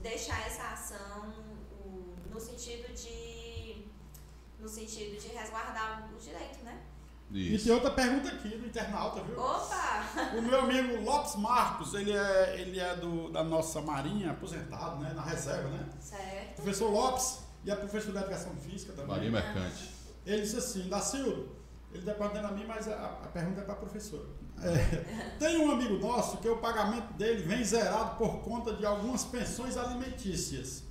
deixar essa ação no sentido de no sentido de resguardar o direito, né? E Isso. tem outra pergunta aqui do internauta, viu? Opa! O meu amigo Lopes Marcos, ele é, ele é do, da nossa Marinha, aposentado, né? Na reserva, né? Certo. Professor Lopes e a professora de Educação Física também. Maria Mercante. Ele disse assim, Dacildo, ele está perguntando a mim, mas a, a pergunta é para a professora. É, tem um amigo nosso que o pagamento dele vem zerado por conta de algumas pensões alimentícias.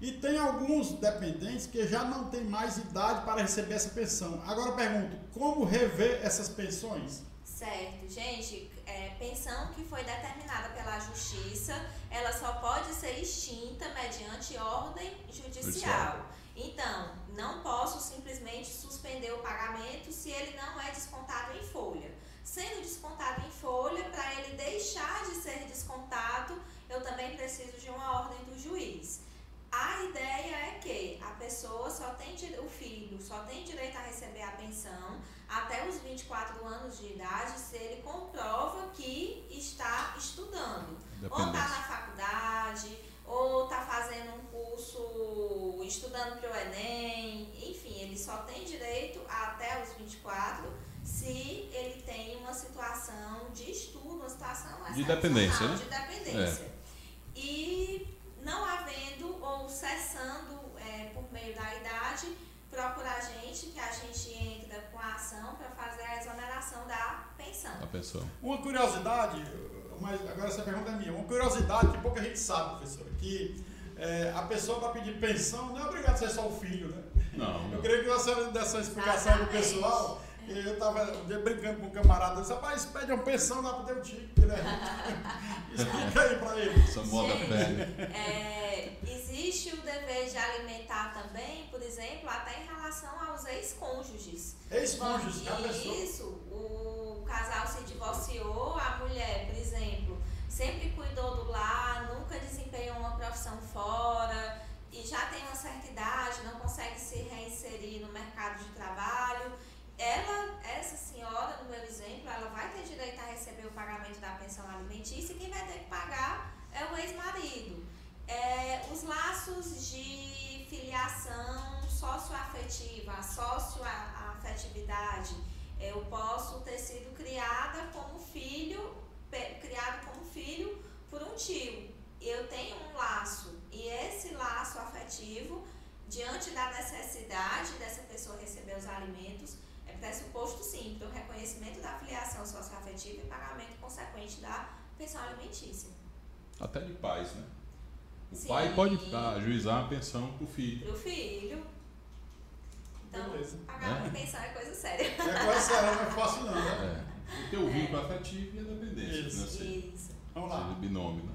E tem alguns dependentes que já não têm mais idade para receber essa pensão. Agora eu pergunto, como rever essas pensões? Certo, gente, é, pensão que foi determinada pela justiça, ela só pode ser extinta mediante ordem judicial. Judicial. Então, não posso simplesmente suspender o pagamento se ele não é descontado em folha. Sendo descontado em folha, para ele deixar de ser descontado, eu também preciso de uma ordem do juiz. A ideia é que a pessoa só tem o filho só tem direito a receber a pensão até os 24 anos de idade se ele comprova que está estudando. Ou está na faculdade, ou está fazendo um curso, estudando para o Enem, enfim, ele só tem direito até os 24 se ele tem uma situação de estudo, uma situação De dependência, né? De dependência. E não havendo ou cessando é, por meio da idade, procura a gente, que a gente entra com a ação para fazer a exoneração da pensão. A pessoa. Uma curiosidade, mas agora essa pergunta é minha, uma curiosidade que pouca gente sabe, professora, que é, a pessoa para pedir pensão não é obrigado a ser só o filho, né? Não. Eu queria que você desse essa explicação pro pessoal. E eu estava brincando com um camarada, disse, rapaz, pede uma pensão lá pro teu tio, né? Explica aí para ele. Essa moda Gente, pega. É, existe o dever de alimentar também, por exemplo, até em relação aos ex-cônjuges. Ex-cônjuges, pensou? Isso, o casal se divorciou, a mulher, por exemplo, sempre cuidou do lar, nunca desempenhou uma profissão fora e já tem uma certa idade, não consegue se reinserir no mercado de trabalho. Ela, essa senhora, no meu exemplo, ela vai ter direito a receber o pagamento da pensão alimentícia e quem vai ter que pagar é o ex-marido. É, os laços de filiação socioafetiva, a socioafetividade, eu posso ter sido criada como filho, pe- criado como filho por um tio. Eu tenho um laço e esse laço afetivo, diante da necessidade dessa pessoa receber os alimentos, é pressuposto sim para o reconhecimento da filiação socioafetiva e pagamento consequente da pensão alimentícia. Até de pais, né? O Sim. pai pode ajuizar a pensão pro filho. Para o filho. Então, Beleza. pagar É. pensão é coisa séria. É coisa séria, não é fácil não, né? É. O teu vínculo afetivo e a dependência Isso. financeira. Isso. Vamos lá. Binômio, né?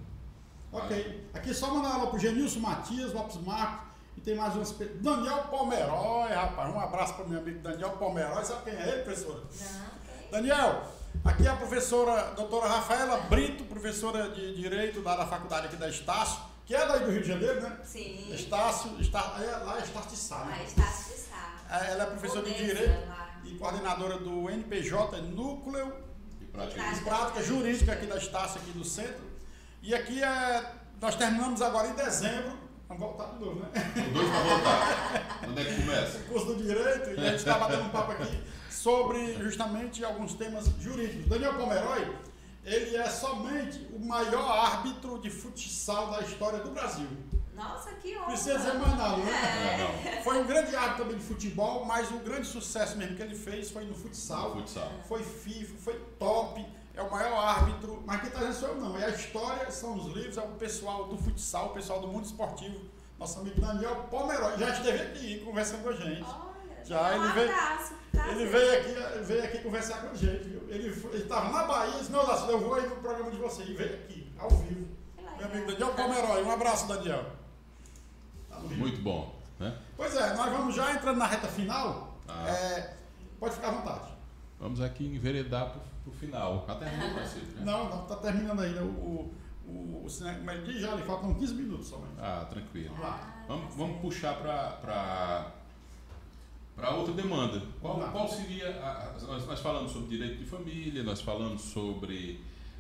Ok. Aqui só mandar aula pro Genilson Matias, Lopes Marcos. E tem mais umas. pe- Daniel Pomeroy, rapaz. Um abraço para meu amigo Daniel Pomeroy. Sabe quem é ele, professora? Não. Daniel, aqui é a professora doutora Rafaela Brito, professora de Direito da, da faculdade aqui da Estácio, que é daí do Rio de Janeiro, né? Sim. Estácio, está, é, lá é Estácio de Sá, Lá né? está se está. Ela é professora de Direito lá. e coordenadora do NPJ, Núcleo E prática Prática. de Prática Jurídica aqui da Estácio, aqui do centro. E aqui é, nós terminamos agora em dezembro, vamos voltar de novo, né? Dois pra voltar. Onde é que começa? o curso do Direito, e a gente está batendo um papo aqui sobre justamente alguns temas jurídicos. Daniel Pomeroy, ele é somente o maior árbitro de futsal da história do Brasil. Nossa, que honra. Precisa dizer mais nada, né? É. Foi um grande árbitro também de futebol, mas o grande sucesso mesmo que ele fez foi no futsal. não. Futsal. Foi FIFA, foi top, é o maior árbitro, mas quem está dizendo sou eu não, é a história, são os livros, é o pessoal do futsal, o pessoal do mundo esportivo, nosso amigo Daniel Pomeroy, já esteve aqui conversando com a gente. Olha, Já, um ele veio- abraço. prazer. Ele veio aqui, veio aqui conversar com a gente, viu? Ele estava na Bahia, disse, não, Lácio, eu vou aí no programa de vocês, e veio aqui, ao vivo. Meu amigo Daniel Pomeroy, um abraço, Daniel. Tá. Muito bom, né? Pois é, nós vamos já entrando na reta final, Ah. É, pode ficar à vontade. Vamos aqui enveredar pro, pro final. Até terminou, parceiro. né? Não, não, tá terminando ainda o, o, o cinema, como ele diz, já lhe faltam 15 minutos somente. Ah, tranquilo. Vamos. Ah, Vamos, tá vamos certo. puxar para para outra demanda. Qual, Vamos qual seria. A, a- nós, nós falamos sobre direito de família, nós falamos sobre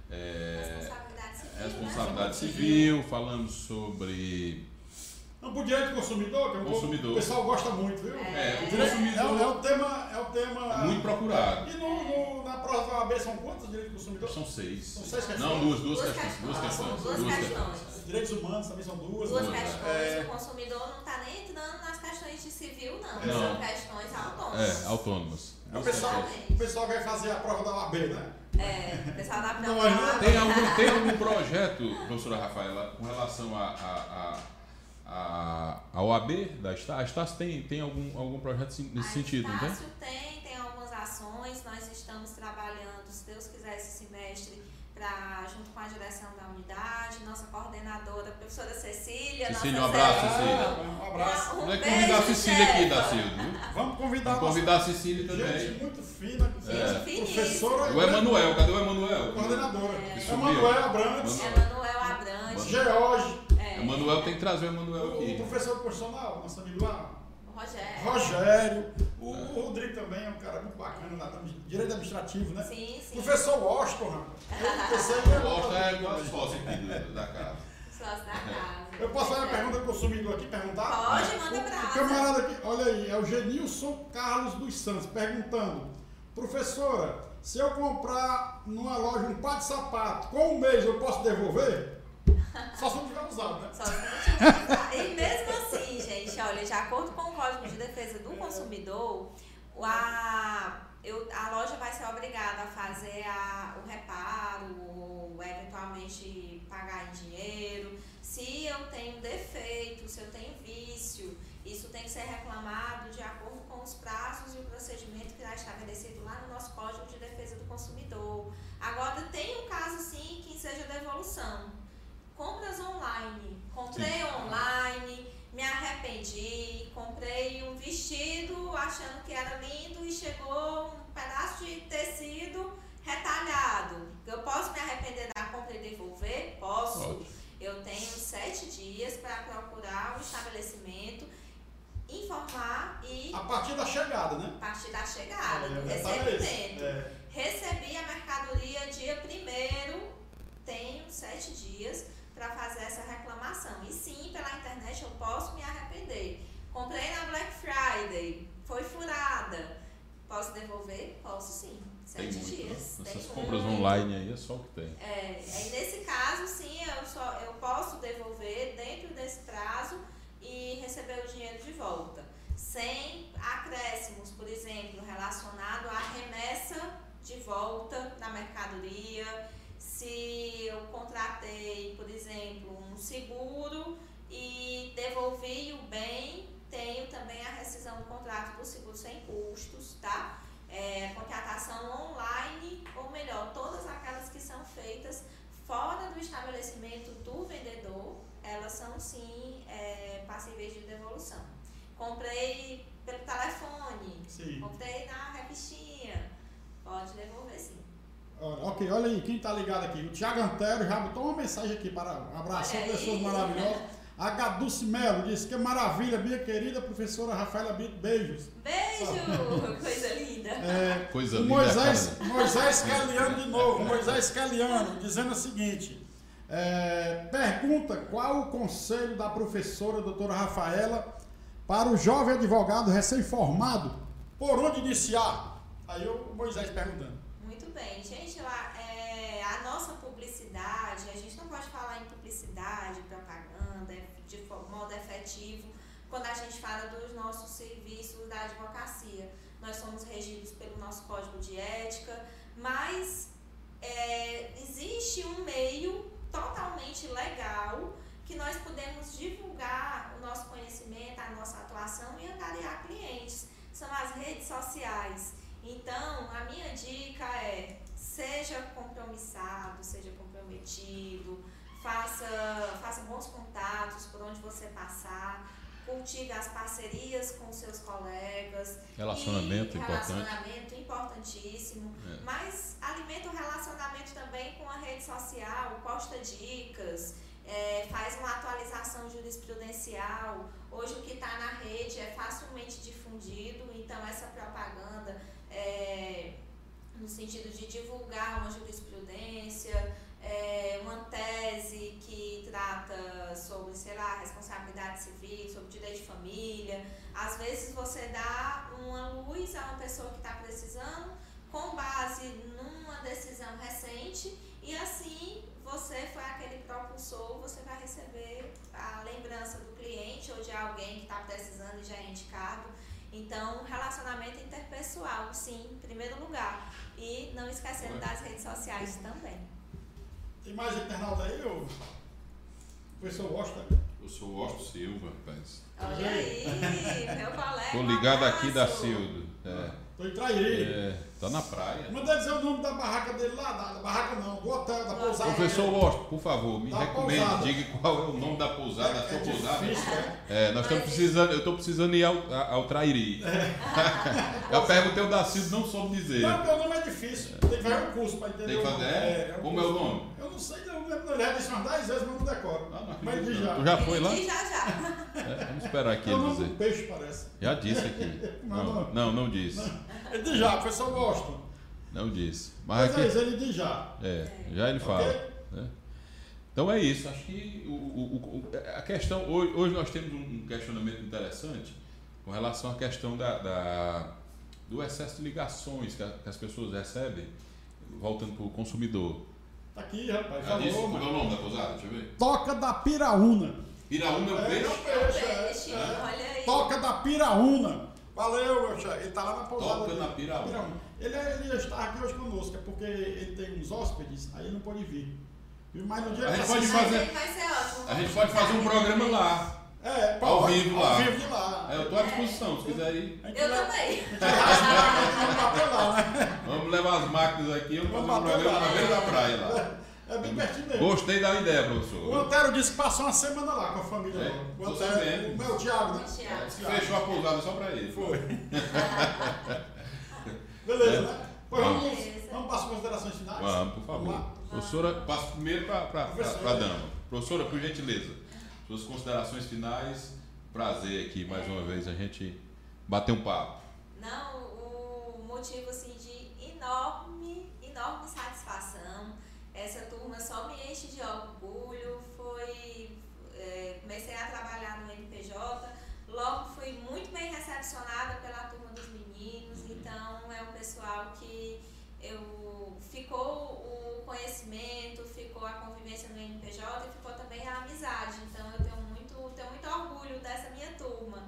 é, Responsabilidade civil. né? responsabilidade civil, falamos sobre. Não, pro direito do consumidor, que é um Consumidor. o pessoal gosta muito, viu? É, O o direito- consumidor- é, o- é o tema. É o tema Muito procurado. E no, no- na prova da OAB são quantos direitos do consumidor? São seis. São seis questões. Não, duas, duas, Duas questões. Duas questões. questões. Duas questões. Os direitos humanos também são duas. Duas né? questões, É, o consumidor não está nem entrando nas questões de civil, não. Não. São questões autônomas. É, autônomas. o, pessoal, o pessoal vai fazer a prova da OAB, né? É, o pessoal da Não, prova. mas Tem algum, tem algum projeto, professora Rafaela, com relação a, a, a, a, a OAB da Estácio? A Estácio tem, tem algum, algum projeto nesse A sentido, não tem? Estácio tem, tem algumas ações. Nós estamos trabalhando, se Deus quiser, esse semestre, pra, junto com a direção da unidade, nossa coordenadora, a professora Cecília. Cecília, nossa um abraço, Célia. Cecília. Um abraço. Um Vamos beijo, convidar a Cecília aqui, viu? Vamos convidar Vamos a convidar a Cecília também. gente muito fina, É. professora. O Emanuel, cadê o Emanuel? Coordenadora. É. Emanuel Abrantes, Emanuel Abrantes. George, É, Emanuel tem que trazer o Emanuel o aqui. professor constitucional, nosso amigo lá. o Rogério. Rogério, o, o Rodrigo também é um cara muito bacana lá, também, direito administrativo, né? Sim, sim. Professor Washington, rapaz. Eu sei que é é o sócio aqui da casa. Sócio da casa. Eu posso fazer uma pergunta do consumidor aqui, perguntar? Pode, manda O brasa. camarada aqui, olha aí, é o Genilson Carlos dos Santos perguntando: Professora, se eu comprar numa loja um par de sapato, com um mês eu posso devolver? Só se não tiver usado, né? Só se não tiver usado. E mesmo assim, gente, olha, de acordo com o Código de Defesa do Consumidor, a, eu- a loja vai ser obrigada a fazer a- o reparo ou eventualmente pagar em dinheiro. Se eu tenho defeito, se eu tenho vício, isso tem que ser reclamado de acordo com os prazos e o procedimento que está estabelecido lá no nosso Código de Defesa do Consumidor. Agora, tem um caso sim que seja devolução. Compras online. Comprei sim. online, me arrependi, comprei um vestido achando que era lindo e chegou um pedaço de tecido retalhado. Eu posso me arrepender da compra e devolver? Posso. Pode. Eu tenho sete dias para procurar o estabelecimento, informar e. A partir da chegada, né? A partir da chegada, é, do recebimento. É. Recebi a mercadoria dia primeiro, tenho sete dias para fazer essa reclamação. E sim, pela internet eu posso me arrepender. Comprei na Black Friday, foi furada. Posso devolver? Posso sim. Sete tem dias. Né? Essas compras muito. online aí é só o que tem. É, aí nesse caso, sim, eu, só, eu posso devolver dentro desse prazo e receber o dinheiro de volta. Sem acréscimos, por exemplo, relacionado à remessa de volta na mercadoria. Se eu contratei, por exemplo, um seguro e devolvi o bem, tenho também a rescisão do contrato do seguro sem custos, tá? É, contratação online, ou melhor, todas aquelas que são feitas fora do estabelecimento do vendedor, elas são sim é, passíveis de devolução. Comprei pelo telefone, sim. comprei na revistinha, pode devolver sim. Ok, olha aí, quem está ligado aqui? O Tiago Antero já botou uma mensagem aqui para abraçar pessoas maravilhosas. A Gaduce Melo disse que maravilha, minha querida professora Rafaela Bito, beijos. Beijo! Coisa linda. É, Coisa linda. Moisés, Moisés Caliano de novo, Moisés Caliano, dizendo o seguinte: é, pergunta qual o conselho da professora doutora Rafaela para o jovem advogado recém-formado, por onde iniciar? Aí o Moisés perguntando. Bem, gente, lá, é, a nossa publicidade, a gente não pode falar em publicidade, propaganda, de modo efetivo, quando a gente fala dos nossos serviços da advocacia. Nós somos regidos pelo nosso código de ética, mas é, existe um meio totalmente legal que nós podemos divulgar o nosso conhecimento, a nossa atuação e angariar clientes. São as redes sociais. Então, a minha dica é seja compromissado, seja comprometido, faça, faça bons contatos por onde você passar, cultive as parcerias com seus colegas. Relacionamento e importante. Relacionamento importantíssimo. É. Mas alimenta o relacionamento também com a rede social, posta dicas é, faz uma atualização jurisprudencial. Hoje o que está na rede é facilmente difundido, então essa propaganda no sentido de divulgar uma jurisprudência, é, uma tese que trata sobre, sei lá, responsabilidade civil, sobre direito de família. Às vezes você dá uma luz a uma pessoa que está precisando com base numa decisão recente e assim você foi aquele propulsor, você vai receber a lembrança do cliente ou de alguém que está precisando e já é indicado. Então, relacionamento interpessoal, sim, em primeiro lugar. E não esquecendo das redes sociais também. Tem mais internauta aí, ô? Professor Osta? Eu sou o Osto Silva, rapaz. Olha aí, meu colega. Tô ligado aqui da Cildo. É. Tô em Trairi. É, tá na praia. Manda dizer o nome da barraca dele lá, da, da barraca não, do hotel, da pousada. Professor Losto, por favor, me da recomende, pousada. diga qual é o nome da pousada, da sua é pousada. Difícil, é? é, nós estamos precisando, eu estou precisando ir ao, ao Trairi. É. eu perguntei o da Cildo, não soube dizer. Não, meu nome é difícil, tem que fazer um curso para entender. Tem que fazer? É, é um Como curso. é o nome? Eu não sei, já disse umas 10 vezes, mas não decoro. Não, não mas diz já. Tu já foi lá? já, já. É, vamos esperar aqui ele dizer. peixe, parece. Já disse aqui. Não, não, não, não disse. Não. Ele diz já, professor Boston. Não disse. Mas, Mas aqui, é ele diz já. É, já ele fala. Okay? Né? Então é isso. Acho que o, o, o, a questão. Hoje, hoje, nós temos um questionamento interessante com relação à questão da, da do excesso de ligações que, a, que, as pessoas recebem, voltando para o consumidor. Tá aqui, rapaz. Já disse, qual é o nome da pousada? Deixa eu ver. Toca da Piraúna. Piraúna é o peixe? É, o peixe, é. é. Olha aí. Toca da Piraúna. Valeu, meu chefe. Ele está lá na pousada. Toca na Piraúna. Ele, ele está aqui hoje conosco, é porque ele tem uns hóspedes, aí ele não pode vir. Mais no dia A que gente pode Mas fazer-. A gente pode fazer um programa lá. É, Ao pode, vivo ao lá. vivo lá. É, eu estou à disposição, se quiser ir. Eu também. vamos né? Vamos levar as máquinas aqui, vamos fazer um Vamos bater programa na beira da praia lá. É bem pertinho mesmo. Gostei da ideia, O professor. Antero disse que passou uma semana lá com a família. É, o tô Antero, o meu Thiago, né? Fechou a pousada só pra ele. Foi. Beleza, É. né? Pois vamos, Beleza. vamos para as considerações finais? Vamos, por Vamos favor. lá. Professora, passo primeiro para a dama. Professora, por gentileza, suas considerações finais. Prazer aqui, mais uma vez, a gente bater um papo. Não, o motivo assim de enorme, enorme satisfação. Essa turma só me enche de orgulho. Foi, é, comecei a trabalhar no NPJ, logo fui muito bem recepcionada pela turma dos meninos. Então é um pessoal que eu ficou o conhecimento, ficou a convivência no NPJ e ficou também a amizade. Então eu tenho muito, tenho muito orgulho dessa minha turma.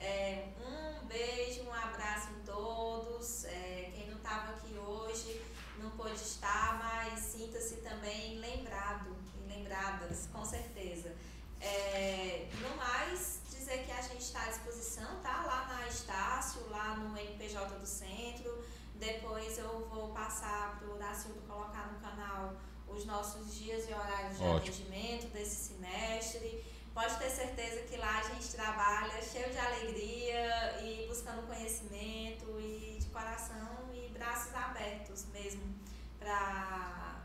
É, um beijo, um abraço em todos. É, quem não estava aqui hoje não pôde estar, mas sinta-se também lembrado e lembradas, com certeza. É, no mais, dizer que a gente está à disposição, tá? Lá na Estácio, lá no NPJ do Centro. Depois eu vou passar para o Dacildo colocar no canal os nossos dias e horários de Ótimo. atendimento desse semestre. Pode ter certeza que lá a gente trabalha cheio de alegria e buscando conhecimento e de coração e braços abertos mesmo para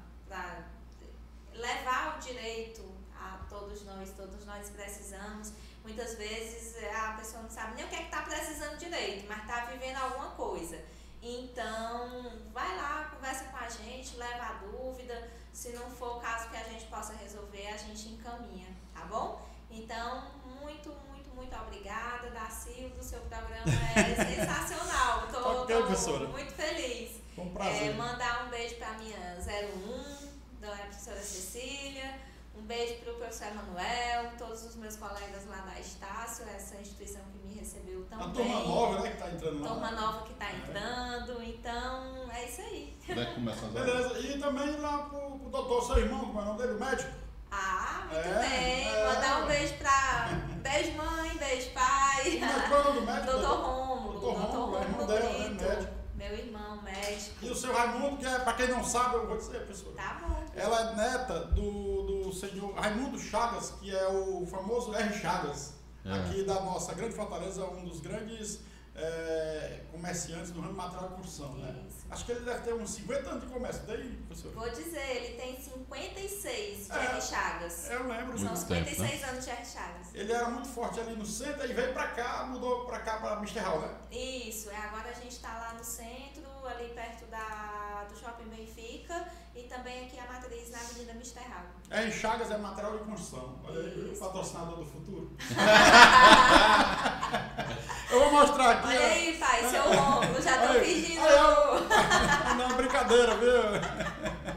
levar o direito a todos nós, todos nós precisamos. Muitas vezes eh, a pessoa não sabe nem o que é que está precisando direito, mas está vivendo alguma coisa. Então, vai lá, conversa com a gente, leva a dúvida. Se não for o caso que a gente possa resolver, a gente encaminha, tá bom? Então, muito, muito, muito obrigada, Dacildo. Seu programa é sensacional. Tô, tô muito feliz. Foi um É, prazer. mandar um beijo para minha 01, da professora Cecília. Um beijo para o professor Emanuel, todos os meus colegas lá da Estácio, essa instituição que me recebeu a também. turma nova, né, que está entrando lá. Turma nova que está entrando, então é isso aí. Onde é que começa as aulas? Beleza, e também lá pro, pro doutor, seu irmão, como é o nome dele, o médico. Ah, muito É, bem. é. Mandar um beijo pra. Beijo, mãe, beijo, pai. Como é que é o nome do médico? Doutor Rômulo. Doutor Rômulo, é irmão dela, né, Brito. médico. Meu irmão, médico. E o seu Raimundo, que é, para quem não sabe, eu vou dizer, pessoal. Tá bom. Ela é neta do, do senhor Raimundo Chagas, que é o famoso R. Chagas, É. aqui da nossa grande Fortaleza, um dos grandes é, comerciantes do ramo material de construção, né? Isso. Acho que ele deve ter uns 50 anos de comércio, daí, professor? Vou dizer, ele tem 56 de É. R. Chagas. Eu lembro. São Muito os tempo, 56 anos de R. Chagas. Ele era muito forte ali no centro e veio pra cá, mudou pra cá, pra Mr. Hall, né? Isso, é, agora a gente está lá no centro, ali perto da, do Shopping Benfica e também aqui a matriz na Avenida Misterral. R. Chagas é material de construção. Olha aí, o patrocinador do futuro. eu vou mostrar aqui. Olha ó. aí, pai, seu Rômulo, já tô pedindo. aí, Não, brincadeira, viu?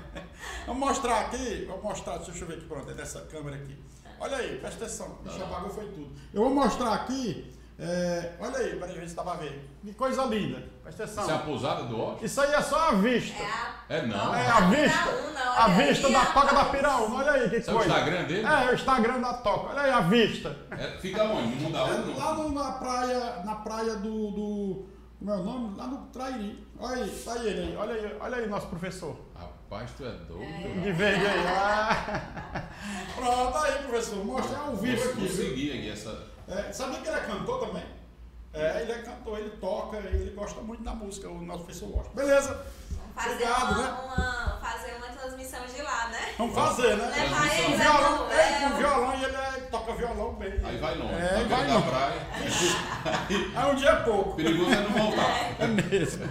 Vou mostrar aqui, vou mostrar, deixa eu ver aqui, pronto, é dessa câmera aqui. Olha aí, presta atenção, o bicho apagou foi tudo. Eu vou mostrar aqui, é, olha aí, peraí, ver se dá pra ver. Que coisa linda, presta Isso é a atenção. pousada do Oeste? Isso aí é só a vista. É a, É não. É a vista, Piraúna, a vista aí, da toca da Piraúna, olha aí que Esse é o coisa. Instagram dele? É, o Instagram da toca, olha aí a vista. É, fica onde? No mundo da É, lá no- na praia, na praia do, do, como é o nome? Lá no Trairi. Olha aí, tá aí ele aí, olha aí, olha aí nosso professor. Rapaz, tu é doido. De verde aí. Ah. Pronto, aí, professor. Mostra ao vivo Vou aqui. viu? seguir aqui essa. É, sabia que ele é cantor também? É, ele é cantor, ele toca, ele gosta muito da música, o nosso professor gosta. Beleza, fazer, Obrigado, uma, né? uma- fazer uma transmissão de lá, né? vamos fazer, né? Levar ele, Com Zé violão, ele com violão e ele é- toca violão bem. Aí vai longe. É, na vai longe. praia. Aí um dia é pouco. Perigoso é não voltar. É mesmo.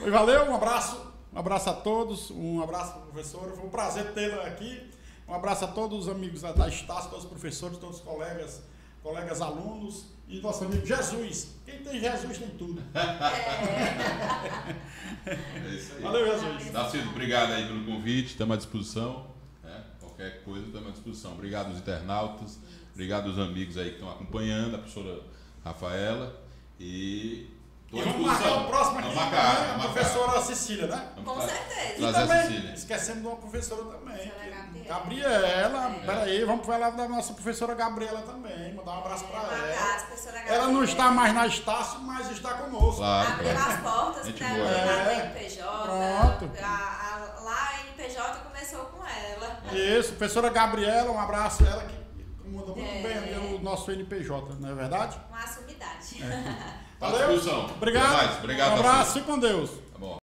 Oi, valeu, um abraço. Um abraço a todos, um abraço para a professora. Foi um prazer tê-la aqui. Um abraço a todos os amigos da da Estácio, todos os professores, todos os colegas, colegas alunos e nosso amigo Jesus. Quem tem Jesus tem tudo. É isso aí. Valeu, Jesus. Dacido, obrigado aí pelo convite, estamos à disposição. né? Qualquer coisa, estamos à disposição. Obrigado aos internautas, obrigado aos amigos aí que estão acompanhando, a professora Rafaela. E Tô E vamos marcar o próximo aqui, Vamos marcar, né? a vamos marcar. professora Cecília, né? Com certeza. E também, Cecília. esquecemos de uma professora também. Professora que- Gabriela. Gabriela, É. peraí, vamos falar da nossa professora Gabriela também, mandar um abraço pra É, ela. professora Ela não Gabriela. está mais na Estácio, mas está conosco. Claro, Abriu claro. as portas para boa. ela É. NPJ. Pronto. A, a, lá a NPJ começou com ela. Isso, professora Gabriela, um abraço. Ela que comanda muito É. bem ali o nosso NPJ, não é verdade? Uma sumidade. Tá à Valeu. Obrigado. Mais. Obrigado, um abraço, fique com Deus. Tá bom.